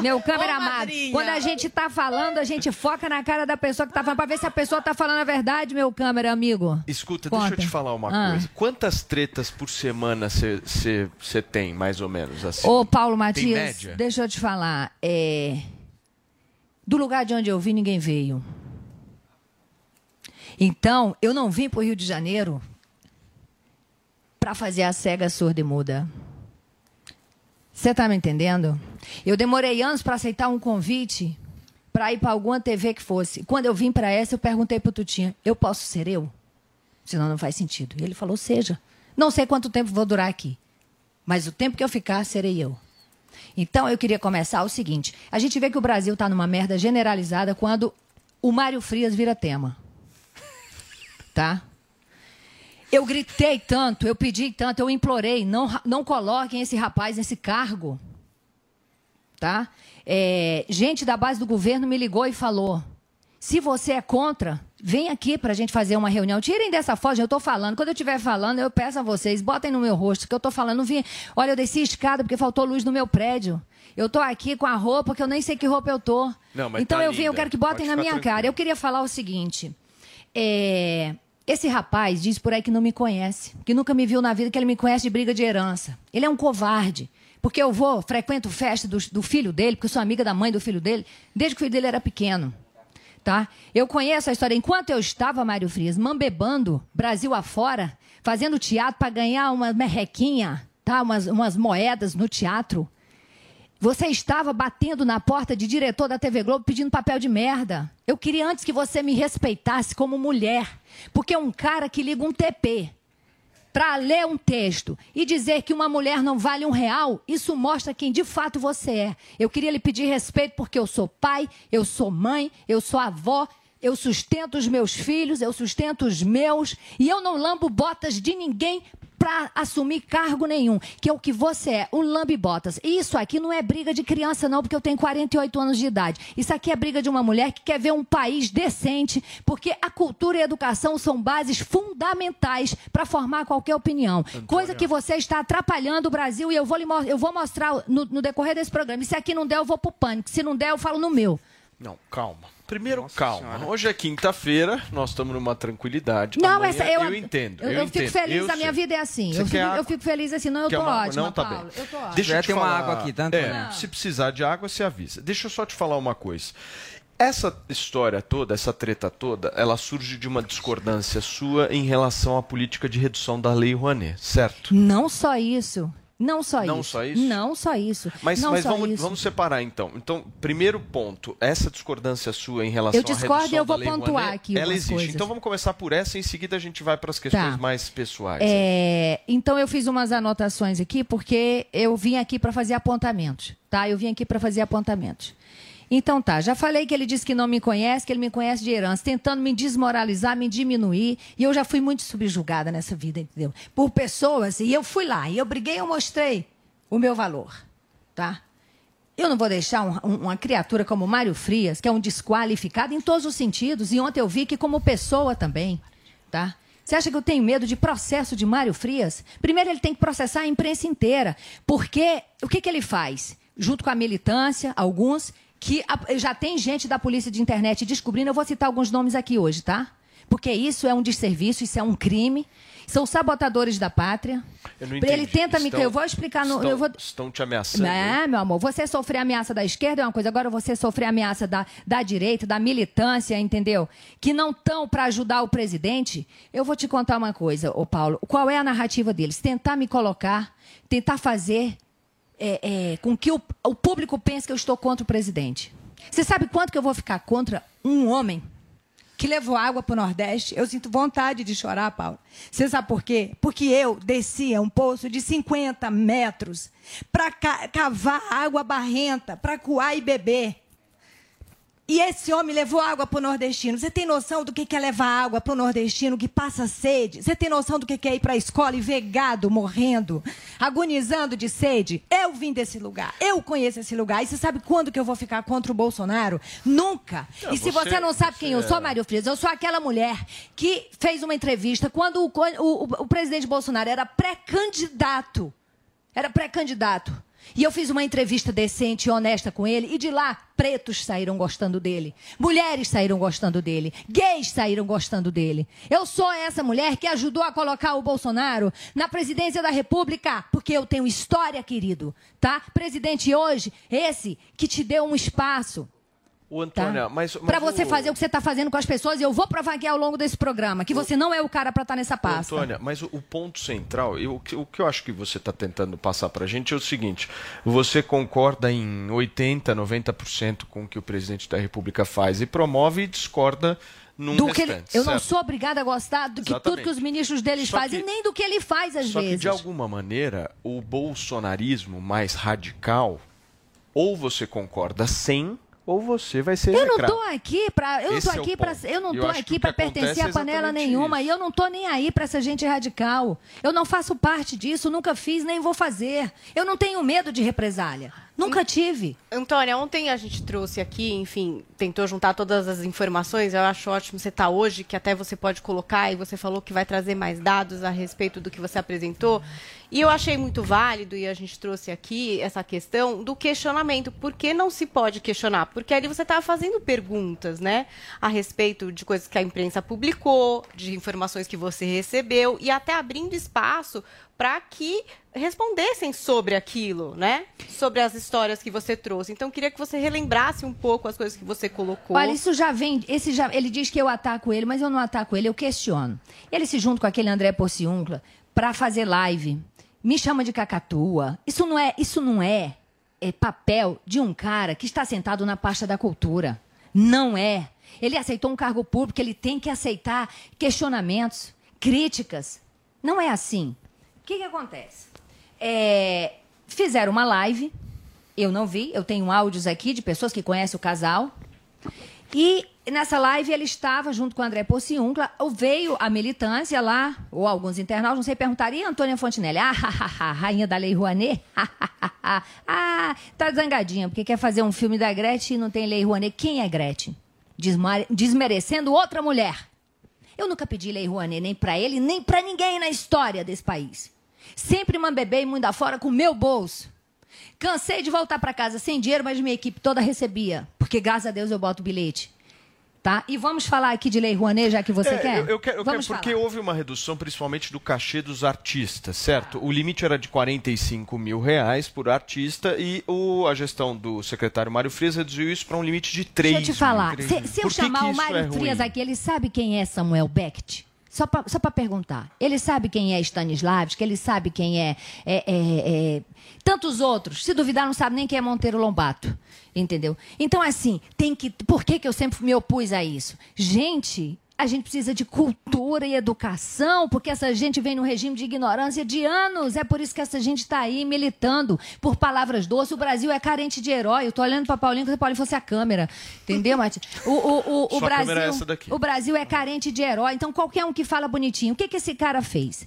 Meu câmera Ô, amado. madrinha. Quando a gente tá falando, a gente foca na cara da pessoa que tá falando, pra ver se a pessoa tá falando a verdade, meu câmera amigo. Escuta, Conta. deixa eu te falar uma Ah. coisa. Quantas tretas por semana você tem, mais ou menos assim? Ô, Paulo Matias, deixa eu te falar. É... Do lugar de onde eu vim, ninguém veio. Então, eu não vim pro Rio de Janeiro para fazer a cega surda e muda. Você tá me entendendo? Eu demorei anos para aceitar um convite para ir para alguma TV que fosse. Quando eu vim para essa, eu perguntei pro Tutinha: eu posso ser eu? Senão não faz sentido. E ele falou: seja. Não sei quanto tempo vou durar aqui, mas o tempo que eu ficar, serei eu. Então, eu queria começar o seguinte: a gente vê que o Brasil está numa merda generalizada quando o Mário Frias vira tema. *laughs* Tá? Eu gritei tanto, eu pedi tanto, eu implorei, não, não coloquem esse rapaz nesse cargo. Tá? É, gente da base do governo me ligou e falou: se você é contra, vem aqui para a gente fazer uma reunião. Tirem dessa foto, eu estou falando. Quando eu estiver falando, eu peço a vocês, botem no meu rosto que eu estou falando. Vim. Olha, eu desci a escada porque faltou luz no meu prédio. Eu estou aqui com a roupa que eu nem sei que roupa eu tô. Não, mas então tá eu vim, eu quero que botem Pode na minha tranquila. cara. Eu queria falar o seguinte. É, esse rapaz diz por aí que não me conhece, que nunca me viu na vida, que ele me conhece de briga de herança. Ele é um covarde. Porque eu vou, frequento festa do, do filho dele, porque eu sou amiga da mãe do filho dele, desde que o filho dele era pequeno. Tá? Eu conheço a história. Enquanto eu estava, Mário Frias, mambebando Brasil afora, fazendo teatro para ganhar uma merrequinha, tá? umas, umas moedas no teatro, você estava batendo na porta de diretor da TV Globo pedindo papel de merda. Eu queria antes que você me respeitasse como mulher. Porque um cara que liga um TP para ler um texto e dizer que uma mulher não vale um real, isso mostra quem de fato você é. Eu queria lhe pedir respeito porque eu sou pai, eu sou mãe, eu sou avó, eu sustento os meus filhos, eu sustento os meus e eu não lambo botas de ninguém para assumir cargo nenhum, que é o que você é, um lambe-botas. E isso aqui não é briga de criança não, porque eu tenho 48 anos de idade. Isso aqui é briga de uma mulher que quer ver um país decente, porque a cultura e a educação são bases fundamentais para formar qualquer opinião. Coisa que você está atrapalhando o Brasil e eu vou, lhe eu vou mostrar no, no decorrer desse programa. E se aqui não der, eu vou pro pânico. Se não der, eu falo no meu. Não, calma. Primeiro, calma. Hoje é quinta-feira, nós estamos numa tranquilidade. Não, Amanhã- essa eu, entendo. Eu, Eu, eu fico entendo. feliz, eu a minha sei. vida é assim. Eu fico, eu fico feliz assim, não, eu tô uma ótima, Não, tá Paulo. bem. Eu tô ótima. Deixa eu te tem uma água aqui, tá, É, se precisar de água, você avisa. Deixa eu só te falar uma coisa. Essa história toda, essa treta toda, ela surge de uma discordância sua em relação à política de redução da Lei Rouanet, certo? Não só isso. Não só Não isso. só isso? Não só isso. Mas, não mas só vamos, isso. vamos separar então. Então, primeiro ponto, essa discordância sua em relação Eu discordo à redução e eu vou da pontuar aqui ela existe. coisas. Então vamos começar por essa e em seguida a gente vai para as questões Tá. mais pessoais. É, então eu fiz umas anotações aqui porque eu vim aqui para fazer apontamentos, tá? Eu vim aqui para fazer apontamentos. Então tá, já falei que ele disse que não me conhece, que ele me conhece de herança, tentando me desmoralizar, me diminuir, e eu já fui muito subjugada nessa vida, entendeu? Por pessoas, e eu fui lá, e eu briguei, eu mostrei o meu valor, tá? Eu não vou deixar um- um- uma criatura como Mário Frias, que é um desqualificado em todos os sentidos, e ontem eu vi que como pessoa também, tá? Você acha que eu tenho medo de processo de Mário Frias? Primeiro ele tem que processar a imprensa inteira, porque o que, que ele faz? Junto com a militância, alguns, que já tem gente da polícia de internet descobrindo, eu vou citar alguns nomes aqui hoje, tá? Porque isso é um desserviço, isso é um crime, são sabotadores da pátria. Eu não Ele entendi. tenta me... Estão- Eu vou explicar no... Estão, eu vou... estão te ameaçando. É, meu amor, você sofrer ameaça da esquerda é uma coisa, agora você sofrer ameaça da, da direita, da militância, entendeu? Que não estão para ajudar o presidente. Eu vou te contar uma coisa, ô Paulo. Qual é a narrativa deles? Tentar me colocar, tentar fazer é, é, com que o, o público pense que eu estou contra o presidente. Você sabe quanto que eu vou ficar contra um homem que levou água para o Nordeste? Eu sinto vontade de chorar, Paulo. Você sabe por quê? Porque eu descia um poço de 50 metros para cavar água barrenta, para coar e beber. E esse homem levou água pro nordestino. Você tem noção do que é levar água pro nordestino que passa sede? Você tem noção do que é ir pra escola e ver gado morrendo, agonizando de sede? Eu vim desse lugar. Eu conheço esse lugar. E você sabe quando que eu vou ficar contra o Bolsonaro? Nunca. Não, e se você- você não sabe quem eu você sou, é- Mário Frias, eu sou aquela mulher que fez uma entrevista quando o, o- o- o presidente Bolsonaro era pré-candidato. Era pré-candidato. E eu fiz uma entrevista decente e honesta com ele, e de lá, pretos saíram gostando dele, mulheres saíram gostando dele, gays saíram gostando dele. Eu sou essa mulher que ajudou a colocar o Bolsonaro na presidência da República, porque eu tenho história, querido, tá? Presidente hoje, esse que te deu um espaço, O Antônia, mas, mas Pra você o- fazer o que você tá fazendo com as pessoas, e eu vou provar aqui ao longo desse programa que você não é o cara pra estar nessa pasta. Antônia, mas o, o ponto central, eu- o, que, o eu acho que você está tentando passar para a gente é o seguinte: você concorda em 80%, 90% com o que o presidente da República faz e promove e discorda num do que ele, restante. eu não certo? sou obrigada a gostar do que tudo Exatamente. que os ministros deles Só fazem, que- nem do que ele faz às Só vezes. que de alguma maneira, o bolsonarismo mais radical, ou você concorda sem, ou você vai ser Eu não tô aqui para, eu não Esse tô é aqui para, eu não Eu tô aqui para pertencer a é panela nenhuma e eu não tô nem aí para essa gente radical. Eu não faço parte disso, nunca fiz, nem vou fazer. Eu não tenho medo de represália. Nunca tive. Antônia, ontem a gente trouxe aqui, enfim, tentou juntar todas as informações. Eu acho ótimo você estar hoje, que até você pode colocar, e você falou que vai trazer mais dados a respeito do que você apresentou. E eu achei muito válido, e a gente trouxe aqui essa questão do questionamento. Por que não se pode questionar? Porque ali você estava fazendo perguntas, né? A respeito de coisas que a imprensa publicou, de informações que você recebeu, e até abrindo espaço para que respondessem sobre aquilo, né? Sobre as histórias que você trouxe. Então, queria que você relembrasse um pouco as coisas que você colocou. Olha, isso já vem. Esse já, ele diz que eu ataco ele, mas eu não ataco ele, eu questiono. Ele se junta com aquele André Porciúncula para fazer live. Me chama de cacatua. Isso não é, isso não é, é papel de um cara que está sentado na pasta da cultura. Não é. Ele aceitou um cargo público, ele tem que aceitar questionamentos, críticas. Não é assim. O que, que acontece? É, fizeram uma live, eu não vi, eu tenho áudios aqui de pessoas que conhecem o casal. E nessa live ele estava junto com o André Porciúncula, veio a militância lá, ou alguns internautas, não sei, perguntaram, e a Antônia Fontinelli? Ah, ha, ha, ha, rainha da Lei Rouanet? *laughs* ah, tá zangadinha, porque quer fazer um filme da Gretchen e não tem Lei Rouanet. Quem é Gretchen? Desma- desmerecendo outra mulher. Eu nunca pedi Lei Rouanet nem pra ele, nem pra ninguém na história desse país. Sempre e mundo afora com meu bolso. Cansei de voltar para casa sem dinheiro, mas minha equipe toda recebia. Porque graças a Deus eu boto o bilhete. Tá? E vamos falar aqui de Lei Rouanet, já que você É, quer? Eu, eu quero, eu quero porque falar. houve uma redução principalmente do cachê dos artistas, certo? O limite era de 45 mil reais por artista e o, a gestão do secretário Mário Frias reduziu isso para um limite de 3 Deixa eu te falar. Se, se eu chamar o Mário é? Frias aqui, ele sabe quem é Samuel Beckett? Só para perguntar. Ele sabe quem é Stanislavski, ele sabe quem é, é- é- é- Tantos outros. Se duvidar, não sabe nem quem é Monteiro Lombato. Entendeu? Então, assim, tem que. Por que, que eu sempre me opus a isso? Gente. A gente precisa de cultura e educação, porque essa gente vem no regime de ignorância de anos. É por isso que essa gente está aí militando por palavras doces. O Brasil é carente de herói. Eu tô olhando para Paulinho como se Paulinho fosse a câmera. Entendeu, Mati? O, o, o, o Sua Brasil. é. O Brasil é carente de herói. Então, qualquer um que fala bonitinho. O que, que esse cara fez?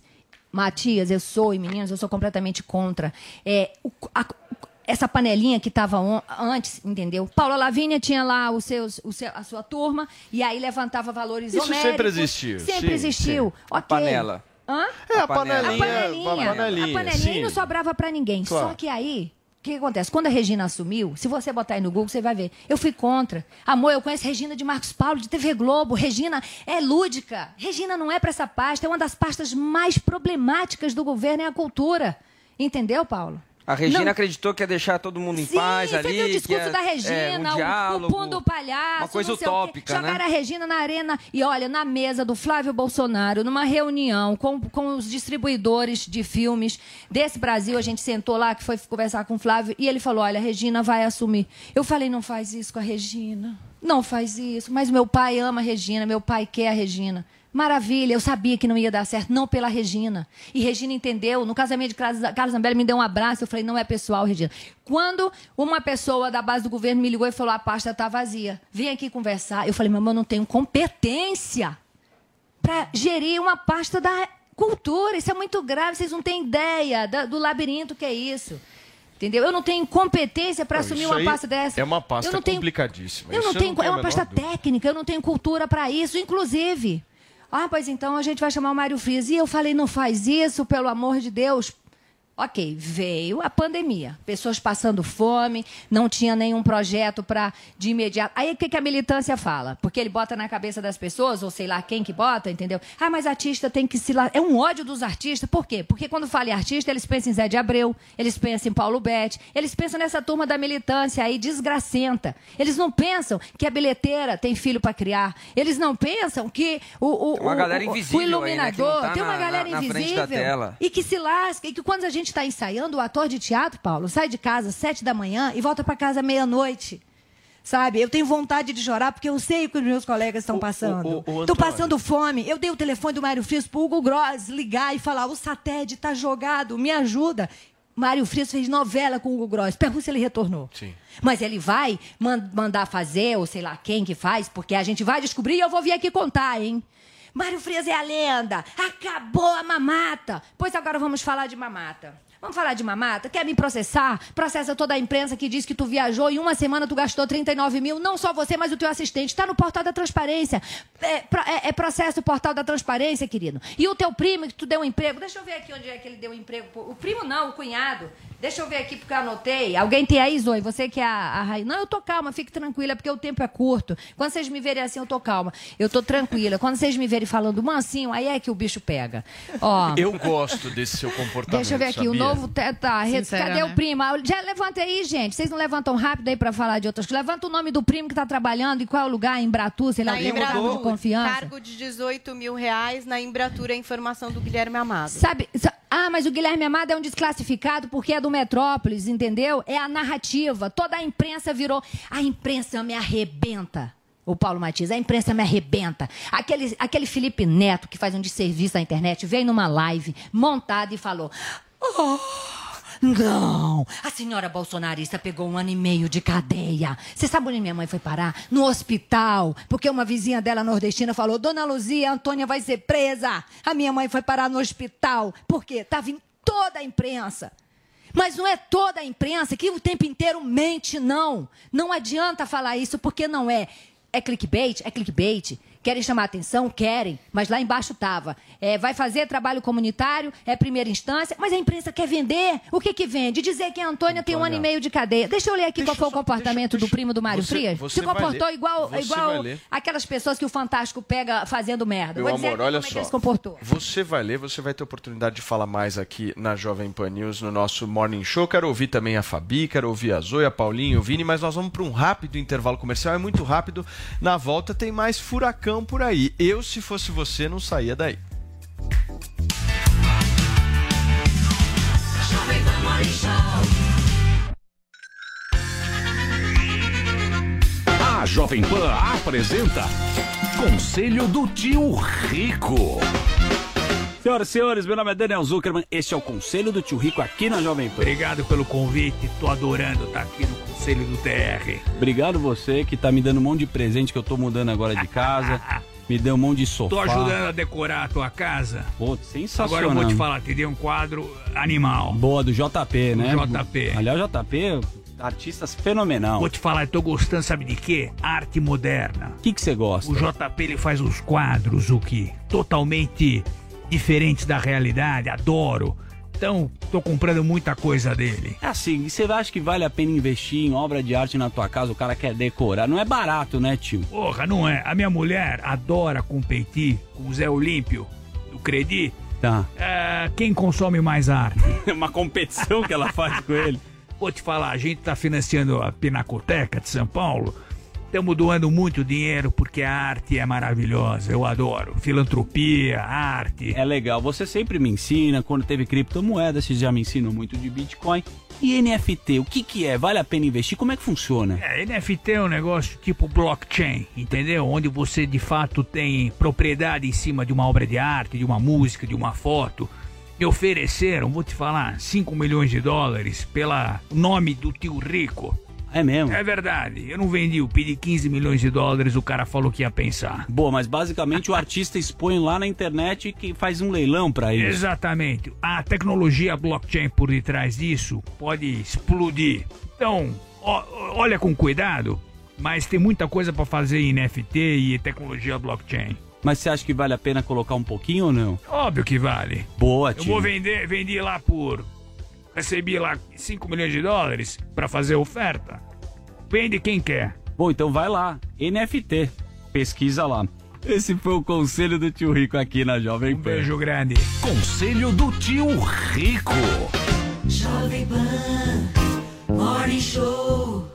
Matias, eu sou, e meninos, eu sou completamente contra. É, o- a- essa panelinha que estava antes, entendeu? Paula Lavínia tinha lá os seus, o seu- a sua turma, e aí levantava valores Isso homéricos. sempre existiu, Sempre sim, existiu. sim. Ok. Panela. Hã? É, a A panelinha. panelinha. A panelinha, A panelinha não sobrava pra ninguém. Claro. Só que aí, o que, que acontece? Quando a Regina assumiu, se você botar aí no Google, você vai ver. Eu fui contra. Amor, eu conheço Regina de Marcos Paulo, de TV Globo. Regina é lúdica. Regina não é pra essa pasta. É uma das pastas mais problemáticas do governo, é a cultura. Entendeu, Paulo? A Regina Não. acreditou que ia deixar todo mundo em Sim, paz ali. viu o discurso da é, Regina, um o- diálogo, o, pão do palhaço, uma coisa utópica, né? Jogaram a Regina na arena e olha, na mesa do Flávio Bolsonaro, numa reunião com, com os distribuidores de filmes desse Brasil, a gente sentou lá, que foi conversar com o Flávio, e ele falou, olha, a Regina vai assumir. Eu falei, não faz isso com a Regina. Não faz isso. Mas meu pai ama a Regina, meu pai quer a Regina. Maravilha, eu sabia que não ia dar certo, não pela Regina. E Regina entendeu. No casamento de Carlos Carlos Zambelli me deu um abraço, eu falei, não é pessoal, Regina. Quando uma pessoa da base do governo me ligou e falou, a pasta está vazia, vem aqui conversar. Eu falei, mamãe, eu não tenho competência para gerir uma pasta da cultura. Isso é muito grave, vocês não têm ideia do labirinto que é isso. Entendeu? Eu não tenho competência para Não, assumir uma pasta dessa. É uma pasta eu não tenho complicadíssima. eu não Isso tenho, tenho é uma pasta dúvida. técnica, eu não tenho cultura para isso, inclusive. Ah, pois então a gente vai chamar o Mário Frias. E eu falei, não faz isso, pelo amor de Deus. Ok, veio a pandemia, pessoas passando fome, não tinha nenhum projeto para de imediato. Aí o que, que a militância fala? Porque ele bota na cabeça das pessoas, ou sei lá quem que bota, entendeu? Ah, mas artista tem que se lá. É um ódio dos artistas. Por quê? Porque quando fala em artista, eles pensam em Zé de Abreu, eles pensam em Paulo Betti, eles pensam nessa turma da militância aí desgracenta. Eles não pensam que a bilheteira tem filho para criar. Eles não pensam que o, o, Tem uma o- galera o- invisível o aí, né, iluminador tá tem uma na- galera na- na invisível e que se lasca, e que quando a gente está ensaiando, o ator de teatro, Paulo, sai de casa às sete da manhã e volta para casa meia-noite. Sabe? Eu tenho vontade de chorar porque eu sei o que os meus colegas estão passando. o- o Estou passando fome. Eu dei o telefone do Mário Frias pro Hugo Gross ligar e falar: o satélite está jogado, me ajuda. Mário Frias fez novela com o Hugo Gross. Pergunta se ele retornou. Sim. Mas ele vai man- mandar fazer, ou sei lá quem que faz, porque a gente vai descobrir e eu vou vir aqui contar, hein? Mário Frias é a lenda. Acabou a mamata. Pois agora vamos falar de mamata. Vamos falar de mamata? Quer me processar? Processa toda a imprensa que diz que tu viajou e uma semana tu gastou 39 mil. Não só você, mas o teu assistente. Está no portal da transparência. É, é- é processo portal da transparência, querido. E o teu primo que tu deu um emprego. Deixa eu ver aqui onde é que ele deu um emprego. O primo não, o cunhado. Deixa eu ver aqui porque eu anotei. Alguém tem aí, Zoe? Você que é a, a rainha. Não, eu tô calma, fique tranquila, porque o tempo é curto. Quando vocês me verem assim, eu tô calma. Eu tô tranquila. Quando vocês me verem falando mansinho, aí é que o bicho pega. Ó. Eu gosto desse seu comportamento. Deixa eu ver aqui, o sabia? novo. Tá, tá, re- Sincera, cadê né? o primo? Ah, Já levanta aí, gente. Vocês não levantam rápido aí pra falar de outras coisas. Levanta o nome do primo que tá trabalhando e qual é o lugar, em Bratu, sei lá, Na tem um cargo de confiança. cargo de 18 mil reais na Embratura, a informação do Guilherme Amado. Sabe, sa- ah, mas o Guilherme Amado é um desclassificado porque é do Metrópolis, entendeu? É a narrativa. Toda a imprensa virou. A imprensa me arrebenta. O Paulo Matias, a imprensa me arrebenta. Aquele, aquele Felipe Neto, que faz um desserviço na internet, veio numa live montada e falou: "Oh, não, a senhora bolsonarista pegou um ano e meio de cadeia. Você sabe onde minha mãe foi parar? No hospital, porque uma vizinha dela nordestina falou: Dona Luzia, a Antônia vai ser presa. A minha mãe foi parar no hospital. Por quê? Tava em toda a imprensa. Mas não é toda a imprensa que o tempo inteiro mente, não. Não adianta falar isso, porque não é. É clickbait? É clickbait. Querem chamar atenção? Querem. Mas lá embaixo estava. vai fazer trabalho comunitário, é primeira instância, mas a imprensa quer vender. O que que vende? Dizer que a Antônia tem um ano e meio de cadeia. Deixa eu ler aqui qual foi o comportamento do primo do Mário você- Frias. você Se comportou igual, Você igual aquelas pessoas que o Fantástico pega fazendo merda. Meu amor, olha é só. Você vai ler, você vai ter oportunidade de falar mais aqui na Jovem Pan News, no nosso Morning Show. Quero ouvir também a Fabi, quero ouvir a Zoe, a Paulinho, o Vini, mas nós vamos para um rápido intervalo comercial. É muito rápido. Na volta tem mais furacão por aí. Eu, se fosse você, não saía daí. A Jovem Pan apresenta Conselho do Tio Rico. Senhoras e senhores, meu nome é Daniel Zuckerman. Este é o Conselho do Tio Rico aqui na Jovem Pan. Obrigado pelo convite, tô adorando estar aqui no Conselho do TR. Obrigado você que tá me dando um monte de presente que eu tô mudando agora de casa. *laughs* me deu um monte de sofá. Tô ajudando a decorar a tua casa. Pô, sensacional. Agora eu vou te falar, te dei um quadro animal. Boa, do JP, né? Do JP. Aliás, o JP, artistas fenomenal. Vou te falar, eu tô gostando, sabe de quê? Arte moderna. O que que você gosta? O JP ele faz os quadros, o que totalmente diferentes da realidade, adoro. Então, tô comprando muita coisa dele. É assim, e você acha que vale a pena investir em obra de arte na tua casa? O cara quer decorar. Não é barato, né, tio? Porra, não é? A minha mulher adora competir com o Zé Olímpio, do Credi. Tá. É, quem consome mais arte? *laughs* É uma competição que ela faz com ele. Vou te falar, a gente tá financiando a Pinacoteca de São Paulo. Estamos doando muito dinheiro porque a arte é maravilhosa. Eu adoro. Filantropia, arte. É legal. Você sempre me ensina. Quando teve criptomoeda, vocês já me ensinam muito de Bitcoin. E NFT, o que que é? Vale a pena investir? Como é que funciona? É, NFT é um negócio tipo blockchain, entendeu? Onde você de fato tem propriedade em cima de uma obra de arte, de uma música, de uma foto. Me ofereceram, vou te falar, 5 milhões de dólares pela nome do tio Rico. É mesmo? É verdade. Eu não vendi, eu pedi 15 milhões de dólares, o cara falou que ia pensar. Boa, mas basicamente o artista expõe lá na internet que faz um leilão pra isso. Exatamente. A tecnologia blockchain por detrás disso pode explodir. Então, ó- olha com cuidado, mas tem muita coisa pra fazer em NFT e tecnologia blockchain. Mas você acha que vale a pena colocar um pouquinho ou não? Óbvio que vale. Boa, Eu tio. vou vender, vendi lá por. Recebi lá 5 milhões de dólares pra fazer oferta. Vende quem quer. Bom, então vai lá, NFT. Pesquisa lá. Esse foi o conselho do tio Rico aqui na Jovem Pan. Um beijo grande. Conselho do tio Rico. Jovem Pan Morning Show.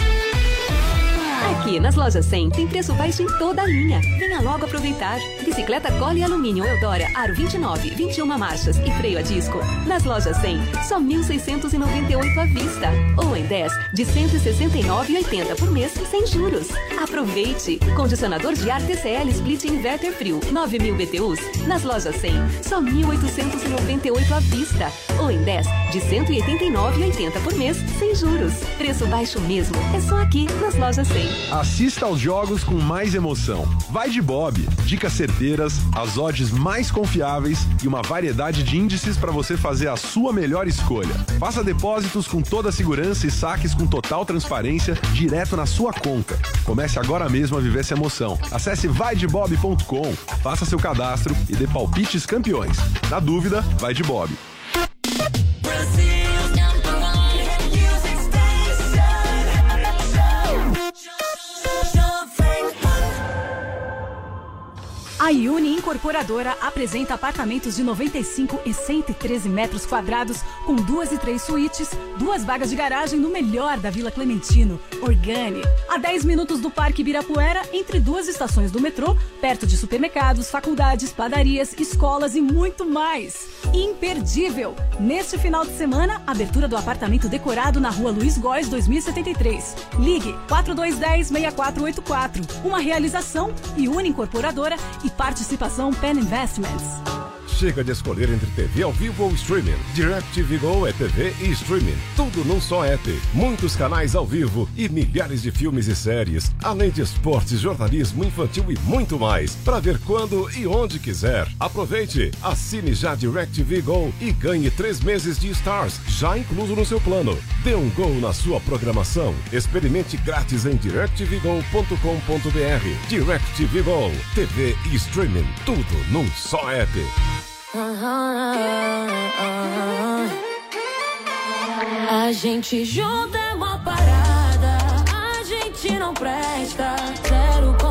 Aqui nas lojas 100 tem preço baixo em toda a linha. Venha logo aproveitar. Bicicleta Cole Alumínio Eudora Aro 29, 21 marchas e freio a disco. Nas lojas 100, só 1.698 à vista. Ou em 10, de 169,80 por mês, sem juros. Aproveite! Condicionador de ar TCL Split Inverter Frio, 9.000 BTUs. Nas lojas 100, só 1.898 à vista. Ou em 10, de 189,80 por mês, sem juros. Preço baixo mesmo. É só aqui nas lojas 100. Assista aos jogos com mais emoção. Vai de Bob. Dicas certeiras, as odds mais confiáveis e uma variedade de índices para você fazer a sua melhor escolha. Faça depósitos com toda a segurança e saques com total transparência direto na sua conta. Comece agora mesmo a viver essa emoção. Acesse vaidebob.com, faça seu cadastro e dê palpites campeões. Na dúvida, vai de Bob. A Uni Incorporadora apresenta apartamentos de 95 e 113 metros quadrados, com duas e três suítes, duas vagas de garagem no melhor da Vila Clementino, Organi. A 10 minutos do Parque Ibirapuera, entre duas estações do metrô, perto de supermercados, faculdades, padarias, escolas e muito mais. Imperdível! Neste final de semana, abertura do apartamento decorado na rua Luiz Góes 2073. Ligue 4210-6484. Uma realização e Incorporadora e participação Pen Investments. Chega de escolher entre TV ao vivo ou streaming. DirecTV Go é TV e streaming. Tudo num só app. Muitos canais ao vivo e milhares de filmes e séries, além de esportes, jornalismo infantil e muito mais, para ver quando e onde quiser. Aproveite, assine já DirecTV Go e ganhe três meses de Stars, já incluso no seu plano. Dê um gol na sua programação. Experimente grátis em directvgo.com.br. DirecTV Go, TV e streaming, tudo num só app. A gente junta é uma parada, a gente não presta. Zero compromisso,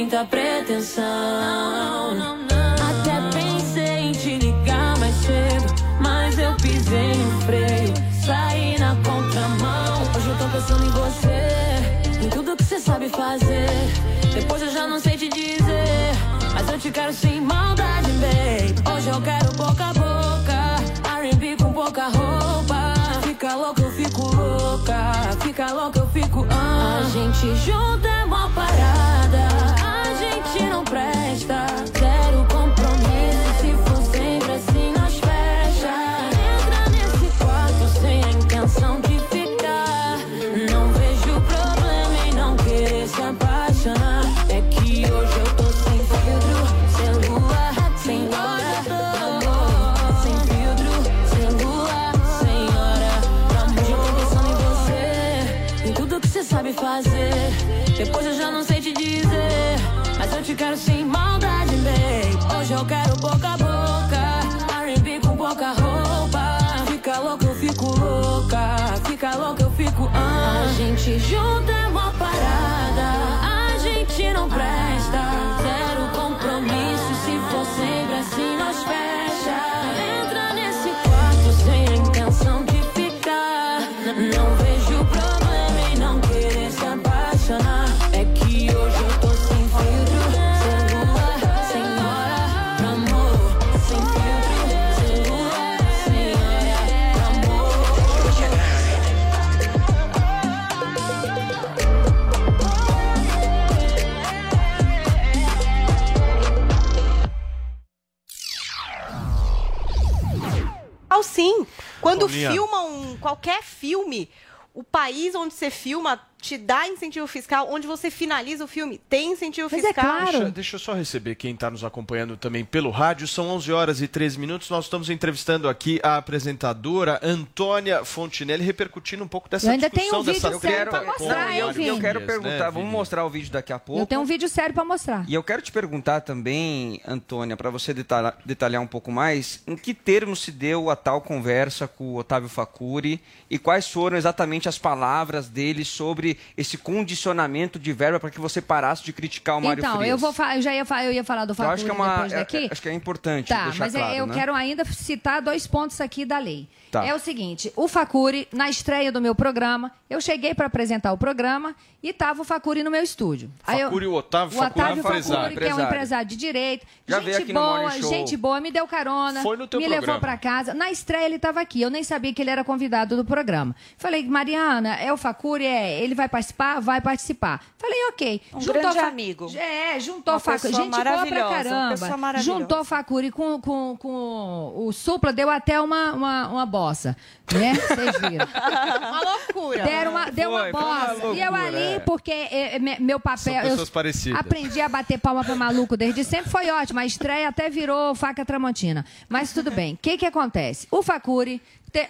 muita pretensão. Até pensei em te ligar mais cedo, mas eu pisei no freio, saí na contramão. Hoje eu tô pensando em você, em tudo que você sabe fazer. Depois eu já não sei te dizer, mas eu te quero sem maldade, babe. Hoje eu quero boca a boca, R&B com pouca roupa. Fica louca, eu fico louca, fica louca, eu fico. Ah. A gente junta é uma parada, não presta. Zero compromisso, se for sempre assim nós fecha. Entra nesse quarto sem a intenção de ficar. Não vejo problema em não querer se apaixonar. É que hoje eu tô sem filtro, sem lua, sem hora. Sem filtro, sem lua, sem hora. Hoje eu tô pensando em você, em tudo que você sabe fazer. Depois eu já mas eu te quero filma um qualquer filme, o país onde você filma te dá incentivo fiscal, onde você finaliza o filme tem incentivo é fiscal. Deixa, deixa eu só receber quem está nos acompanhando também pelo rádio. São 11 horas e 13 minutos. Nós estamos entrevistando aqui a apresentadora Antônia Fontinelli, repercutindo um pouco dessa Eu ainda discussão tenho um vídeo dessa sério treta com mostrar, Mário Vini? Eu quero Frias, perguntar, né, vamos mostrar o vídeo daqui a pouco. Eu tenho um vídeo sério pra mostrar. E eu quero te perguntar também, Antônia, para você detalhar, detalhar um pouco mais, em que termos se deu a tal conversa com o Otávio Facuri e quais foram exatamente as palavras dele sobre esse condicionamento de verba para que você parasse de criticar o Mário Então, Frias? eu vou eu já ia, eu ia falar do Facuri acho que é uma, depois é- daqui. é- acho que é importante Tá, deixar mas é- claro, eu né? quero ainda citar dois pontos aqui da lei. Tá. É o seguinte, o Facuri, na estreia do meu programa, eu cheguei para apresentar o programa e tava o Facuri no meu estúdio. Aí eu- Facuri, o Otávio o Facuri, Otávio empresário. Facuri, que é um Empresário. de direito. Já gente boa, gente boa, me deu carona, Foi no teu me programa. levou para casa. Na estreia ele estava aqui, eu nem sabia que ele era convidado do programa. Falei, Mariana, é o Facuri, é, ele vai participar? Vai participar. Falei, ok. Um grande Fa- amigo. É, juntou Uma Facuri. Gente boa pra maravilhosa, uma caramba. Juntou Facuri com, com, com o Supla, deu até uma, uma, uma bossa. Né? Vocês viram. *laughs* uma loucura. Deram uma, deu uma Foi, uma bossa. e eu loucura, ali, é. porque é, é, me- meu papel. São eu pessoas parecidas. Aprendi a bater palma pra maluco desde sempre, foi ótimo. A estreia até virou faca tramontina. Mas tudo bem. O que, que acontece? O Facuri.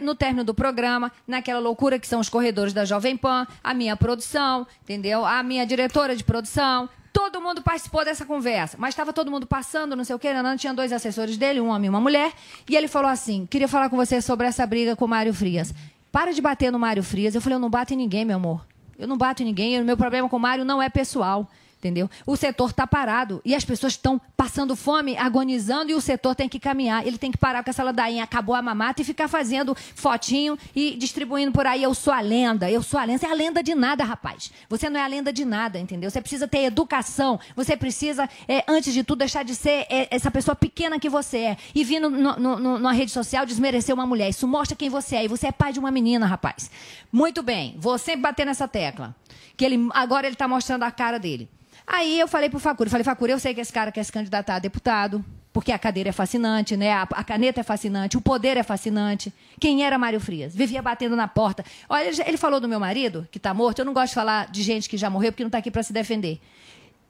No término do programa, naquela loucura que são os corredores da Jovem Pan, a minha produção, entendeu? A minha diretora de produção, Todo mundo participou dessa conversa, mas estava todo mundo passando, não sei o quê, não, tinha dois assessores dele, um homem e uma mulher, e ele falou assim: queria falar com você sobre essa briga com o Mário Frias. Para de bater no Mário Frias. Eu falei, eu não bato em ninguém, meu amor. Eu não bato em ninguém, o meu problema com o Mário não é pessoal. Entendeu? O setor está parado e as pessoas estão passando fome, agonizando e o setor tem que caminhar. Ele tem que parar com essa ladainha, acabou a mamata e ficar fazendo fotinho e distribuindo por aí. Eu sou a lenda, eu sou a lenda. Você é a lenda de nada, rapaz. Você não é a lenda de nada, entendeu? Você precisa ter educação. Você precisa, é, antes de tudo, deixar de ser é, essa pessoa pequena que você é e vir no, no, no, numa rede social desmerecer uma mulher. Isso mostra quem você é. E você é pai de uma menina, rapaz. Muito bem, vou sempre bater nessa tecla. Que ele, agora ele está mostrando a cara dele. Aí eu falei pro Facuri, falei, Facuri, eu sei que esse cara quer se candidatar a deputado, porque a cadeira é fascinante, né? A, a caneta é fascinante, o poder é fascinante. Quem era Mário Frias? Vivia batendo na porta. Olha, ele, falou do meu marido, que tá morto. Eu não gosto de falar de gente que já morreu, porque não tá aqui para se defender.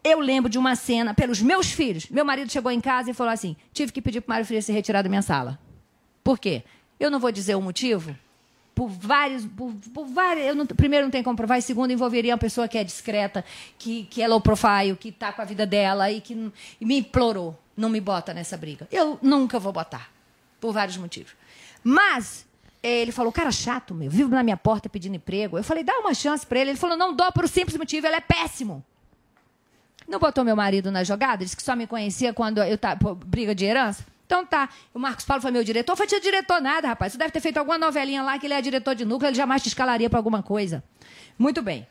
Eu lembro de uma cena pelos meus filhos. Meu marido chegou em casa e falou assim: tive que pedir pro Mário Frias se retirar da minha sala. Por quê? Eu não vou dizer o motivo, por vários. Por, por não- primeiro, não tem como provar, e segundo, envolveria uma pessoa que é discreta, que, que é low profile, que está com a vida dela e que e me implorou. Não me bota nessa briga. Eu nunca vou botar, por vários motivos. Mas. eh, Ele falou, cara chato, meu, vive na minha porta pedindo emprego. Eu falei, dá uma chance pra ele. Ele falou, não dou por um simples motivo, ele é péssimo. Não botou meu marido na jogada? Disse que só me conhecia quando eu tava. briga de herança? Então tá. O Marcos Paulo foi meu diretor. Foi tio diretor nada, rapaz. Você deve ter feito alguma novelinha lá que ele é diretor de núcleo, ele jamais te escalaria pra alguma coisa. Muito bem.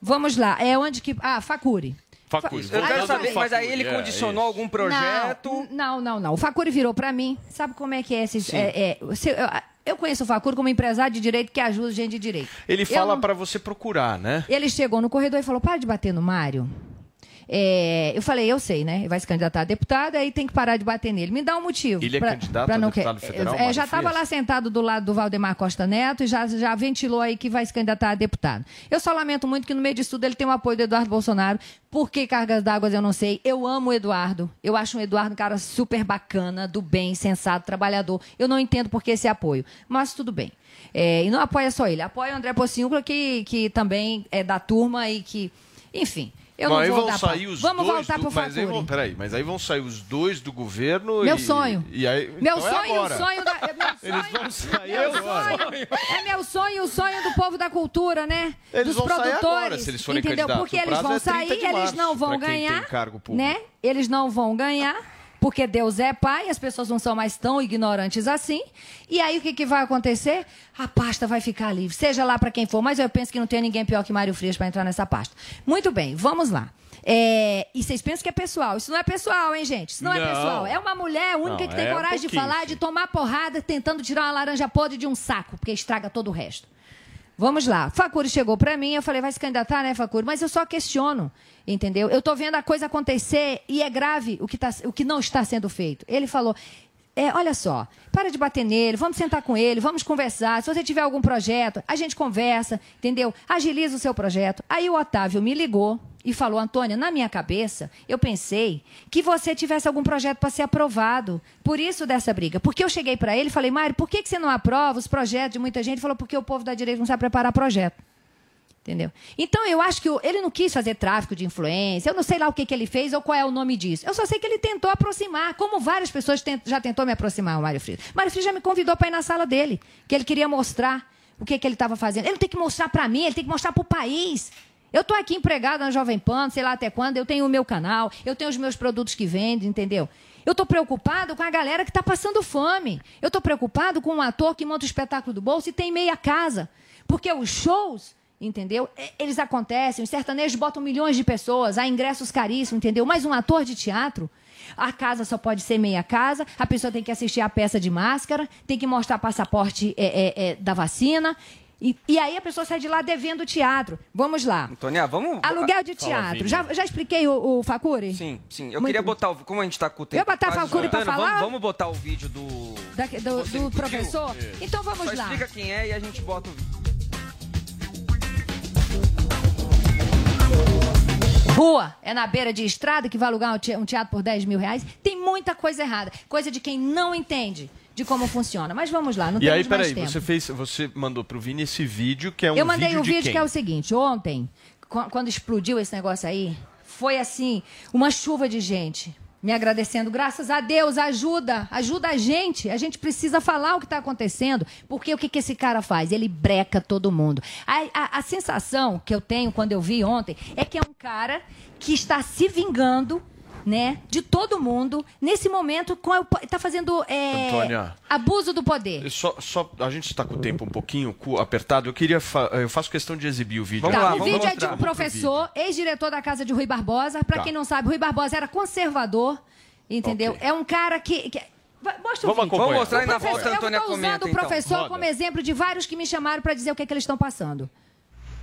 Vamos lá. É onde que. Ah, Facuri. Facuri. Eu quero saber, mas aí ele é, condicionou isso. algum projeto? Não, não, não. O Facuri virou pra mim. Sabe como é que é esses. Sim. é, é, se- eu, eu conheço o Facuri como empresário de direito que ajuda gente de direito. Ele fala não- pra você procurar, né? Ele chegou no corredor e falou: para de bater no Mário. É, eu falei, eu sei, né? Ele vai se candidatar a deputado, aí tem que parar de bater nele. Me dá um motivo. Ele é pra- candidato pra a não deputado que- federal, É, já estava Frias? lá sentado do lado do Valdemar Costa Neto e já, já ventilou aí que vai se candidatar a deputado. Eu só lamento muito que no meio disso tudo ele tem o apoio do Eduardo Bolsonaro. Por que cargas d'água eu não sei. Eu amo o Eduardo. Eu acho o Eduardo um cara super bacana, do bem, sensato, trabalhador. Eu não entendo por que esse apoio. Mas tudo bem. É, e não apoia só ele, apoia o André Pociúncula, que, que também é da turma e que Enfim, eu Mas não aí vou vão voltar pra- sair os Vamos dois voltar do... pro mas aí vão, peraí, mas aí vão sair os dois do governo Meu e... sonho. E aí, Meu então é sonho, o agora. sonho da. é Meu *laughs* sonho, Eles vão sair meu agora. sonho, é meu sonho e o sonho do povo da cultura, né? Eles Dos sair produtores. agora, se eles forem entendeu? Porque O eles vão é 30 sair, de eles março não vão ganhar. né? Eles não vão ganhar. Porque Deus é pai, as pessoas não são mais tão ignorantes assim. E aí o que, que vai acontecer? A pasta vai ficar livre, seja lá para quem for. Mas eu penso que não tem ninguém pior que Mário Frias para entrar nessa pasta. Muito bem, vamos lá. É, e vocês pensam que é pessoal. Isso não é pessoal, hein, gente? Isso não, é Não. pessoal. É uma mulher única Não, que tem é coragem de pouquinho, falar, de tomar porrada, tentando tirar uma laranja podre de um saco, porque estraga todo o resto. Vamos lá. Facuri chegou para mim, eu falei, vai se candidatar, né, Facuri? Mas eu só questiono, entendeu? Eu tô vendo a coisa acontecer e é grave o que, tá, o que não está sendo feito. Ele falou, é, olha só, para de bater nele, vamos sentar com ele, vamos conversar. Se você tiver algum projeto, a gente conversa, entendeu? Agiliza o seu projeto. Aí o Otávio me ligou e falou, Antônia, na minha cabeça, eu pensei que você tivesse algum projeto para ser aprovado. Por isso dessa briga. Porque eu cheguei para ele e falei, Mário, por que, que você não aprova os projetos de muita gente? Ele falou, porque o povo da direita não sabe preparar projeto. Entendeu? Então, eu acho que o- ele não quis fazer tráfico de influência, eu não sei lá o que, que ele fez ou qual é o nome disso. Eu só sei que ele tentou aproximar, como várias pessoas tent- já tentou me aproximar, o Mário Frias. Mário Frias já me convidou para ir na sala dele, que ele queria mostrar o que, que ele estava fazendo. Ele não tem que mostrar para mim, ele tem que mostrar para o país. Eu estou aqui empregada na Jovem Pan, sei lá até quando, eu tenho o meu canal, eu tenho os meus produtos que vendem, entendeu? Eu estou preocupado com a galera que está passando fome. Eu estou preocupado com um ator que monta o espetáculo do bolso e tem meia casa. Porque os shows entendeu? Eles acontecem, os sertanejos botam milhões de pessoas, há ingressos caríssimos, entendeu? Mas um ator de teatro, a casa só pode ser meia casa, a pessoa tem que assistir a peça de máscara, tem que mostrar passaporte é, é, é, da vacina. E, e aí a pessoa sai de lá devendo o teatro. Vamos lá. Antônia, vamos. Aluguel de teatro. Já, já expliquei o, o Facuri? Sim, sim. Eu Muito queria botar o. Como a gente tá com o tempo. Eu botar quase Facuri pra falar? Vamos, vamos botar o vídeo do. Da- do, do professor? Então vamos Só lá. explica quem é e a gente bota o vídeo. Rua é na beira de estrada que vai alugar um um teatro por 10 mil reais. Tem muita coisa errada. Coisa de quem não entende de como funciona. Mas vamos lá, não E aí, temos mais peraí, tempo. você fez, você mandou pro Vini esse vídeo que é um Eu mandei vídeo um de vídeo quem? que é o seguinte: ontem, qu- quando explodiu esse negócio aí, foi assim, uma chuva de gente. Me agradecendo, graças a Deus, ajuda, ajuda a gente. A gente precisa falar o que está acontecendo, porque o que, que esse cara faz? Ele breca todo mundo. A, a- a sensação que eu tenho quando eu vi ontem é que é um cara que está se vingando, né, de todo mundo nesse momento, está fazendo é, Antônia. abuso do poder. Só, só, a gente está com o tempo um pouquinho apertado. Eu queria, fa- eu faço questão de exibir o vídeo. Tá, aqui. o vídeo é de um professor, ex-diretor da casa de Rui Barbosa. Pra Tá. quem não sabe, Rui Barbosa era conservador, entendeu? É um cara que. que- Mostra o Vamos vídeo. Vamos mostrar e na O professor- volta a Antônia Eu estou usando comenta, o então. professor Roda. como exemplo de vários que me chamaram para dizer o que, é que eles estão passando.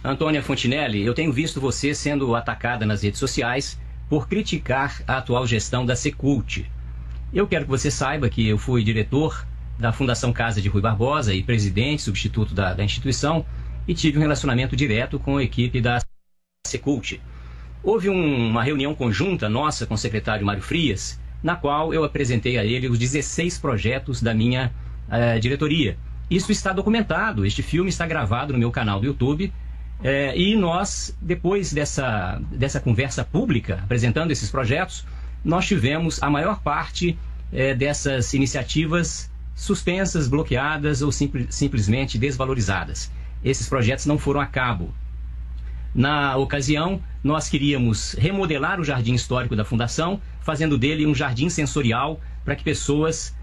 Antônia Fontinelli, eu tenho visto você sendo atacada nas redes sociais por criticar a atual gestão da Secult. Eu quero que você saiba que eu fui diretor da Fundação Casa de Rui Barbosa e presidente substituto da, da instituição e tive um relacionamento direto com a equipe da Secult. Houve um- uma reunião conjunta nossa com o secretário Mário Frias, na qual eu apresentei a ele os 16 projetos da minha eh, diretoria. Isso está documentado, este filme está gravado no meu canal do YouTube. Eh, e nós, depois dessa, dessa conversa pública, apresentando esses projetos, nós tivemos a maior parte eh, dessas iniciativas suspensas, bloqueadas ou simple- simplesmente desvalorizadas. Esses projetos não foram a cabo. Na ocasião, nós queríamos remodelar o jardim histórico da Fundação, fazendo dele um jardim sensorial para que pessoas,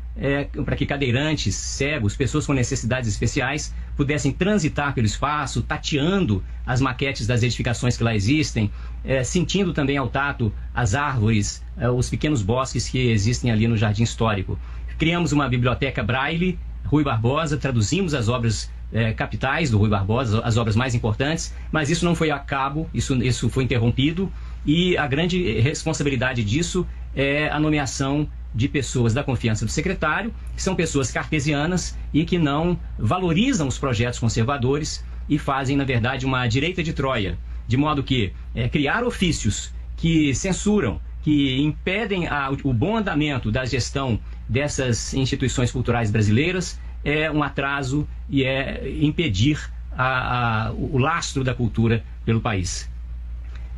para que cadeirantes, cegos, pessoas com necessidades especiais pudessem transitar pelo espaço, tateando as maquetes das edificações que lá existem, eh, sentindo também ao tato as árvores, eh, os pequenos bosques que existem ali no jardim histórico. Criamos uma biblioteca Braille, Rui Barbosa, traduzimos as obras eh, capitais do Rui Barbosa, as obras mais importantes, mas isso não foi a cabo, isso, isso foi interrompido e a grande responsabilidade disso é a nomeação de pessoas da confiança do secretário, que são pessoas cartesianas e que não valorizam os projetos conservadores e fazem, na verdade, uma direita de Troia, de modo que eh, criar ofícios que censuram, que impedem a- o bom andamento da gestão dessas instituições culturais brasileiras é um atraso e é impedir a- a- o lastro da cultura pelo país.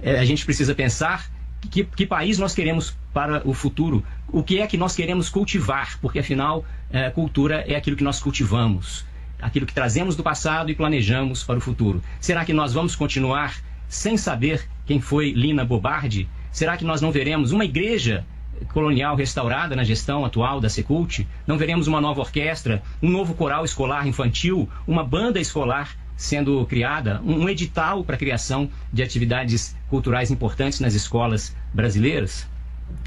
É, a gente precisa pensar que, que país nós queremos para o futuro, o que é que nós queremos cultivar, porque afinal, é, cultura é aquilo que nós cultivamos, aquilo que trazemos do passado e planejamos para o futuro. Será que nós vamos continuar sem saber quem foi Lina Bobardi? Será que nós não veremos uma igreja colonial restaurada na gestão atual da Secult? Não veremos uma nova orquestra, um novo coral escolar infantil, uma banda escolar sendo criada, um edital para a criação de atividades culturais importantes nas escolas brasileiras?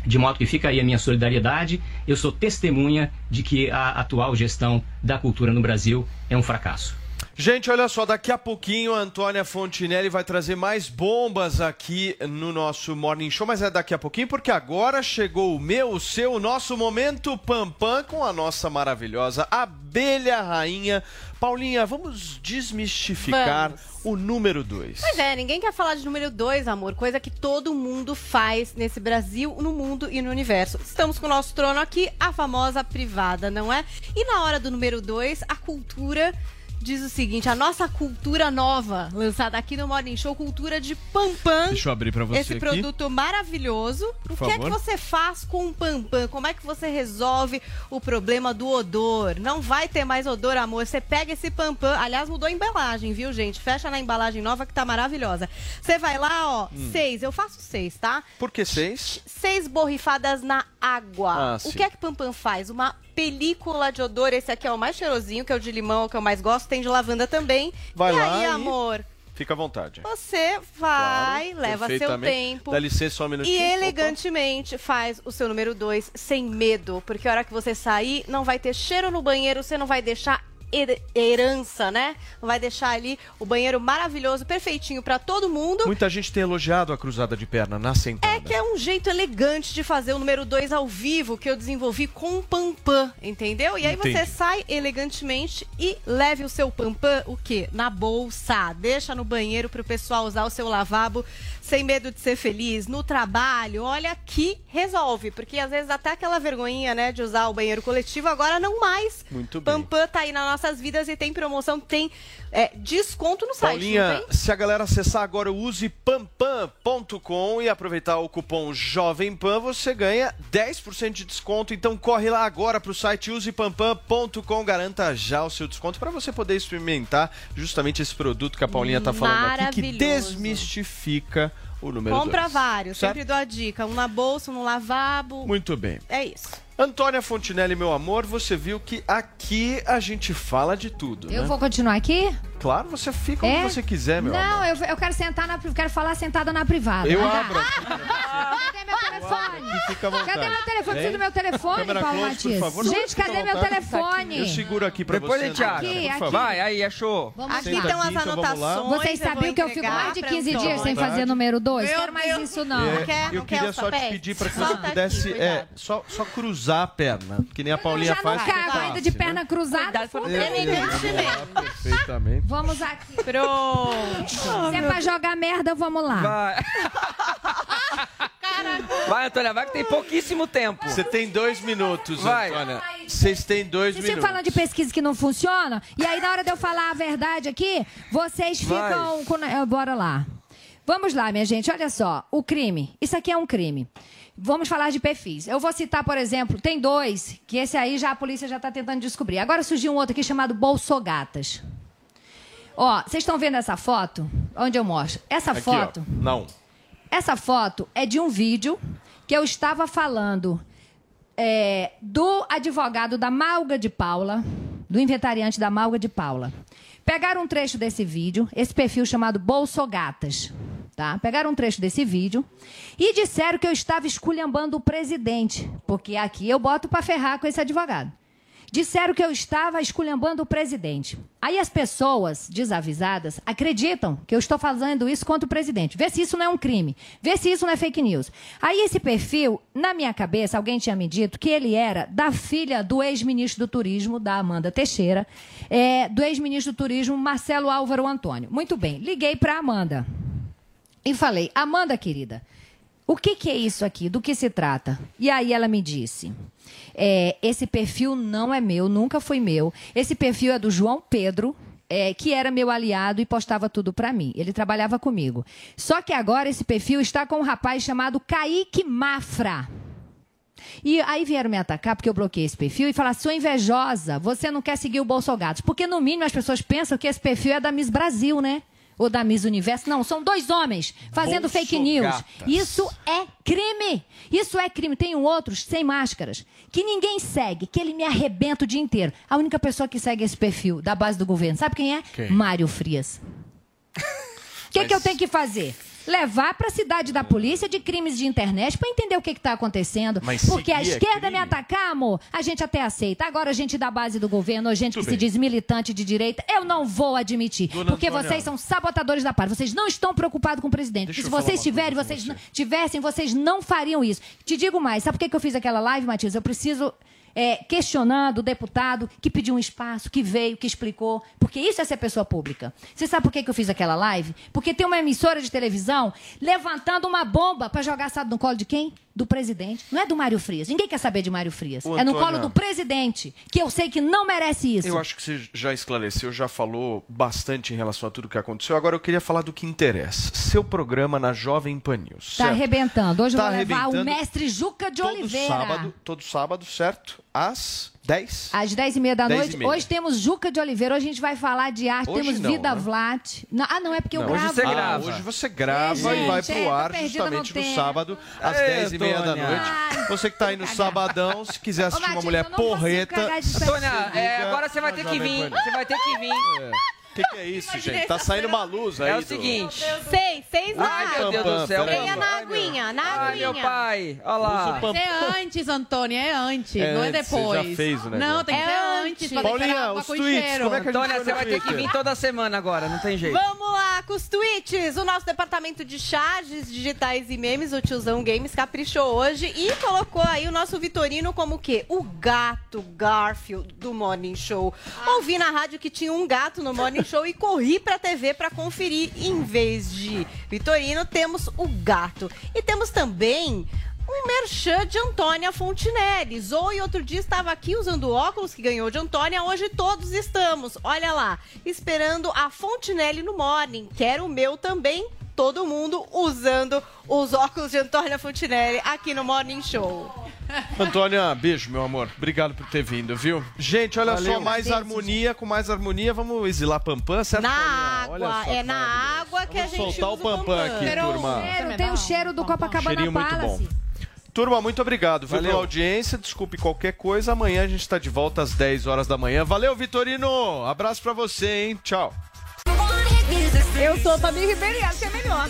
De modo que fica aí a minha solidariedade. Eu sou testemunha de que a atual gestão da cultura no Brasil é um fracasso. Gente, olha só, daqui a pouquinho a Antônia Fontinelli vai trazer mais bombas aqui no nosso Morning Show, mas é daqui a pouquinho porque agora chegou o meu, o seu, o nosso momento Pampam com a nossa maravilhosa abelha rainha. Paulinha, vamos desmistificar o número 2. Pois é, ninguém quer falar de número 2, amor. Coisa que todo mundo faz nesse Brasil, no mundo e no universo. Estamos com o nosso trono aqui, a famosa privada, não é? E na hora do número 2, a cultura diz o seguinte: a nossa cultura nova, lançada aqui no Morning Show, cultura de Pampam. Deixa eu abrir pra você Esse aqui. produto maravilhoso. Por o que é que você faz com o Pampam? Como é que você resolve o problema do odor? Não vai ter mais odor, amor. Você pega esse Pampam. Aliás, mudou a embalagem, viu, gente? Fecha na embalagem nova que tá maravilhosa. Você vai lá, ó, Hum. seis. Eu faço seis, tá? Por que seis? Seis borrifadas na água. Ah, o sim. que é que Pampam faz? Uma película de odor. Esse aqui é o mais cheirosinho, que é o de limão, o que eu mais gosto. Tem de lavanda também. Vai e lá aí, e- amor? Fica à vontade. Você vai, Claro, leva seu tempo. Dá licença só um minutinho. E elegantemente faz o seu número 2 sem medo, porque a hora que você sair, não vai ter cheiro no banheiro, você não vai deixar herança, né? Vai deixar ali o banheiro maravilhoso, perfeitinho pra todo mundo. Muita gente tem elogiado a cruzada de perna na sentada. É que é um jeito elegante de fazer o número 2 ao vivo que eu desenvolvi com o Pampam, entendeu? E aí você Entendi. sai elegantemente e leve o seu Pampam, o quê? Na bolsa. Deixa no banheiro pro pessoal usar o seu lavabo sem medo de ser feliz, no trabalho. Olha que resolve, porque às vezes até aquela vergonhinha, né, de usar o banheiro coletivo, agora não mais. Muito bem. Pampam tá aí nas nossas vidas e tem promoção, tem é, desconto no site, Paulinha, se a galera acessar agora o usepampam.com e aproveitar o cupom Jovem Pan, você ganha 10% de desconto. Então corre lá agora pro site usepampam.com, garanta já o seu desconto para você poder experimentar justamente esse produto que a Paulinha tá falando aqui, que desmistifica o número Compra dois. vários, Certo? sempre dou a dica. Um na bolsa, um no lavabo. Muito bem. É isso. Antônia Fontinelli, meu amor, você viu que aqui a gente fala de tudo, Eu né? vou continuar aqui? Claro, você fica É? onde você quiser, meu amor. Não, eu, eu quero sentar na, eu quero falar sentada na privada. Eu Ah, abro. Cadê meu telefone? Cadê meu telefone? Preciso do meu telefone, Câmera Paulo close, por favor. Gente, cadê meu telefone? Eu seguro aqui pra Depois você. a gente favor. Vai, aí, achou. Vamos Aqui estão as anotações. Vocês eu sabiam que eu fico mais de pra 15 Antônia. dias sem fazer número 2? Quero mais isso, não. Não quer? Eu Não quer queria só te pedir para que você pudesse é, só, só cruzar a perna, que nem a Eu Paulinha já não faz. que é cago fácil, ainda de né? perna cruzada. Elegantemente. Perfeitamente. Vamos aqui. Pronto. Se é pra jogar merda, vamos lá. Vai. Vai, Antônia, vai que tem pouquíssimo tempo. Você tem dois minutos, Vai. Antônia. Vocês têm dois Vocês minutos. falando de pesquisa que não funciona, e aí na hora de eu falar a verdade aqui, vocês ficam com... eh, Bora lá. Vamos lá, minha gente, olha só. O crime. Isso aqui é um crime. Vamos falar de perfis. Eu vou citar, por exemplo, tem dois, que esse aí já a polícia já está tentando descobrir. Agora surgiu um outro aqui chamado Bolsogatas. Ó, vocês estão vendo essa foto? Onde eu mostro? Essa Aqui, foto. ó. Não. Essa foto é de um vídeo que eu estava falando é, do advogado da Malga de Paula, do inventariante da Malga de Paula. Pegaram um trecho desse vídeo, esse perfil chamado Bolsogatas, tá? Pegaram um trecho desse vídeo e disseram que eu estava esculhambando o presidente, porque aqui eu boto para ferrar com esse advogado. Disseram que eu estava esculhambando o presidente. Aí as pessoas desavisadas acreditam que eu estou fazendo isso contra o presidente. Vê se isso não é um crime. Vê se isso não é fake news. Aí esse perfil, na minha cabeça, alguém tinha me dito que ele era da filha do ex-ministro do turismo, da Amanda Teixeira, é, do ex-ministro do turismo, Marcelo Álvaro Antônio. Muito bem, liguei para Amanda e falei: Amanda, querida, o que, que é isso aqui? Do que se trata? E aí ela me disse: é, esse perfil não é meu, nunca foi meu. Esse perfil é do João Pedro. é, que era meu aliado e postava tudo pra mim. Ele trabalhava comigo. Só que agora esse perfil está com um rapaz chamado Kaique Mafra. E aí vieram me atacar porque eu bloqueei esse perfil e falaram: sou invejosa, você não quer seguir o Bolsogatos. Porque no mínimo as pessoas pensam que esse perfil é da Miss Brasil, né? Ou da Miss Universo. Não, são dois homens fazendo fake news. Bolsogatas. Isso é crime. Isso é crime. Tem um outros sem máscaras que ninguém segue, que ele me arrebenta o dia inteiro. A única pessoa que segue esse perfil da base do governo, sabe quem é? Quem? Mário Frias. O que, que eu tenho que fazer? Levar para a cidade da polícia de crimes de internet para entender o que está acontecendo. Mas Porque a é esquerda me atacar, amor, a gente até aceita. Agora a gente da base do governo, a gente Tudo que se bem. diz militante de direita, eu não vou admitir. Dona porque Antônia. vocês são sabotadores da paz. Vocês não estão preocupados com o presidente. Deixa se vocês tiverem, vocês não, tivessem, vocês não fariam isso. Te digo mais, sabe por que que eu fiz aquela live, Matias? Eu preciso é, questionando o deputado que pediu um espaço, que veio, que explicou. Porque isso é ser pessoa pública. Você sabe por que, que eu fiz aquela live? Porque tem uma emissora de televisão levantando uma bomba para jogar, sabe, no colo de quem? Do presidente. Não é do Mário Frias. Ninguém quer saber de Mário Frias. Ô, é no Antônia. colo do presidente, que eu sei que não merece isso. Eu acho que você já esclareceu, já falou bastante em relação a tudo que aconteceu. Agora eu queria falar do que interessa. Seu programa na Jovem Pan News. Tá certo? arrebentando. Hoje Tá eu vou levar o mestre Juca de todo Oliveira. sábado, todo sábado, certo? Às 10? Às 10 e meia da 10 noite. meia. Hoje temos Juca de Oliveira. Hoje a gente vai falar de arte. Hoje temos não, Vida né? Vlat. Não, ah, não, é porque eu Não, gravo. Hoje você grava. hoje você grava É, e vai pro é, ar justamente no no sábado, às Ei, 10 e meia da noite. Você que tá aí no sabadão, se quiser assistir uma Matias, mulher eu não consigo porreta. Antônia, é, agora você vai ter que vir. Você vai ter que vir. O que, que é isso, gente? Tá saindo uma luz aí. É o do- seguinte. Seis, seis na Ai, meu Deus do céu. Venha na aguinha, na Ai, aguinha. meu pai. Olha lá. O É antes, Antônia, é antes, É não é depois. já fez o negócio. Não, tem que É ser antes. Paulinha, os tweets, como é que a gente Antônia, você vai ter que vir toda semana agora, não tem jeito. Vamos lá com os tweets. O nosso departamento de charges digitais e memes, o Tiozão Games, caprichou hoje e colocou aí o nosso Vitorino como o quê? O gato Garfield do Morning Show. Ouvi na rádio que tinha um gato no Morning Show e corri pra TV pra conferir. Em vez de Vitorino, temos o gato. E temos também um merchan de Antônia Fontinelli. Zoe outro dia estava aqui usando óculos que ganhou de Antônia. Hoje todos estamos, olha lá, esperando a Fontinelli no Morning. Quero o meu também. Todo mundo usando os óculos de Antônia Fontinelli aqui no Morning Show. Antônia, beijo, meu amor. Obrigado por ter vindo, viu? Gente, olha Valeu. só, mais Beijo, harmonia, com mais harmonia, vamos exilar Pampam, certo? Na Paulinha? Olha água, só é que na água que a Vamos gente soltar o usa Pampam aqui, turma. Cheiro, tem o cheiro do Copacabana Cheirinho muito bom. Palace. Turma, muito obrigado viu, Valeu. pela audiência. Desculpe qualquer coisa. Amanhã a gente tá de volta às 10 horas da manhã. Valeu, Vitorino! Abraço pra você, hein? Tchau. Eu sou Fabi Ribeiro e essa é melhor.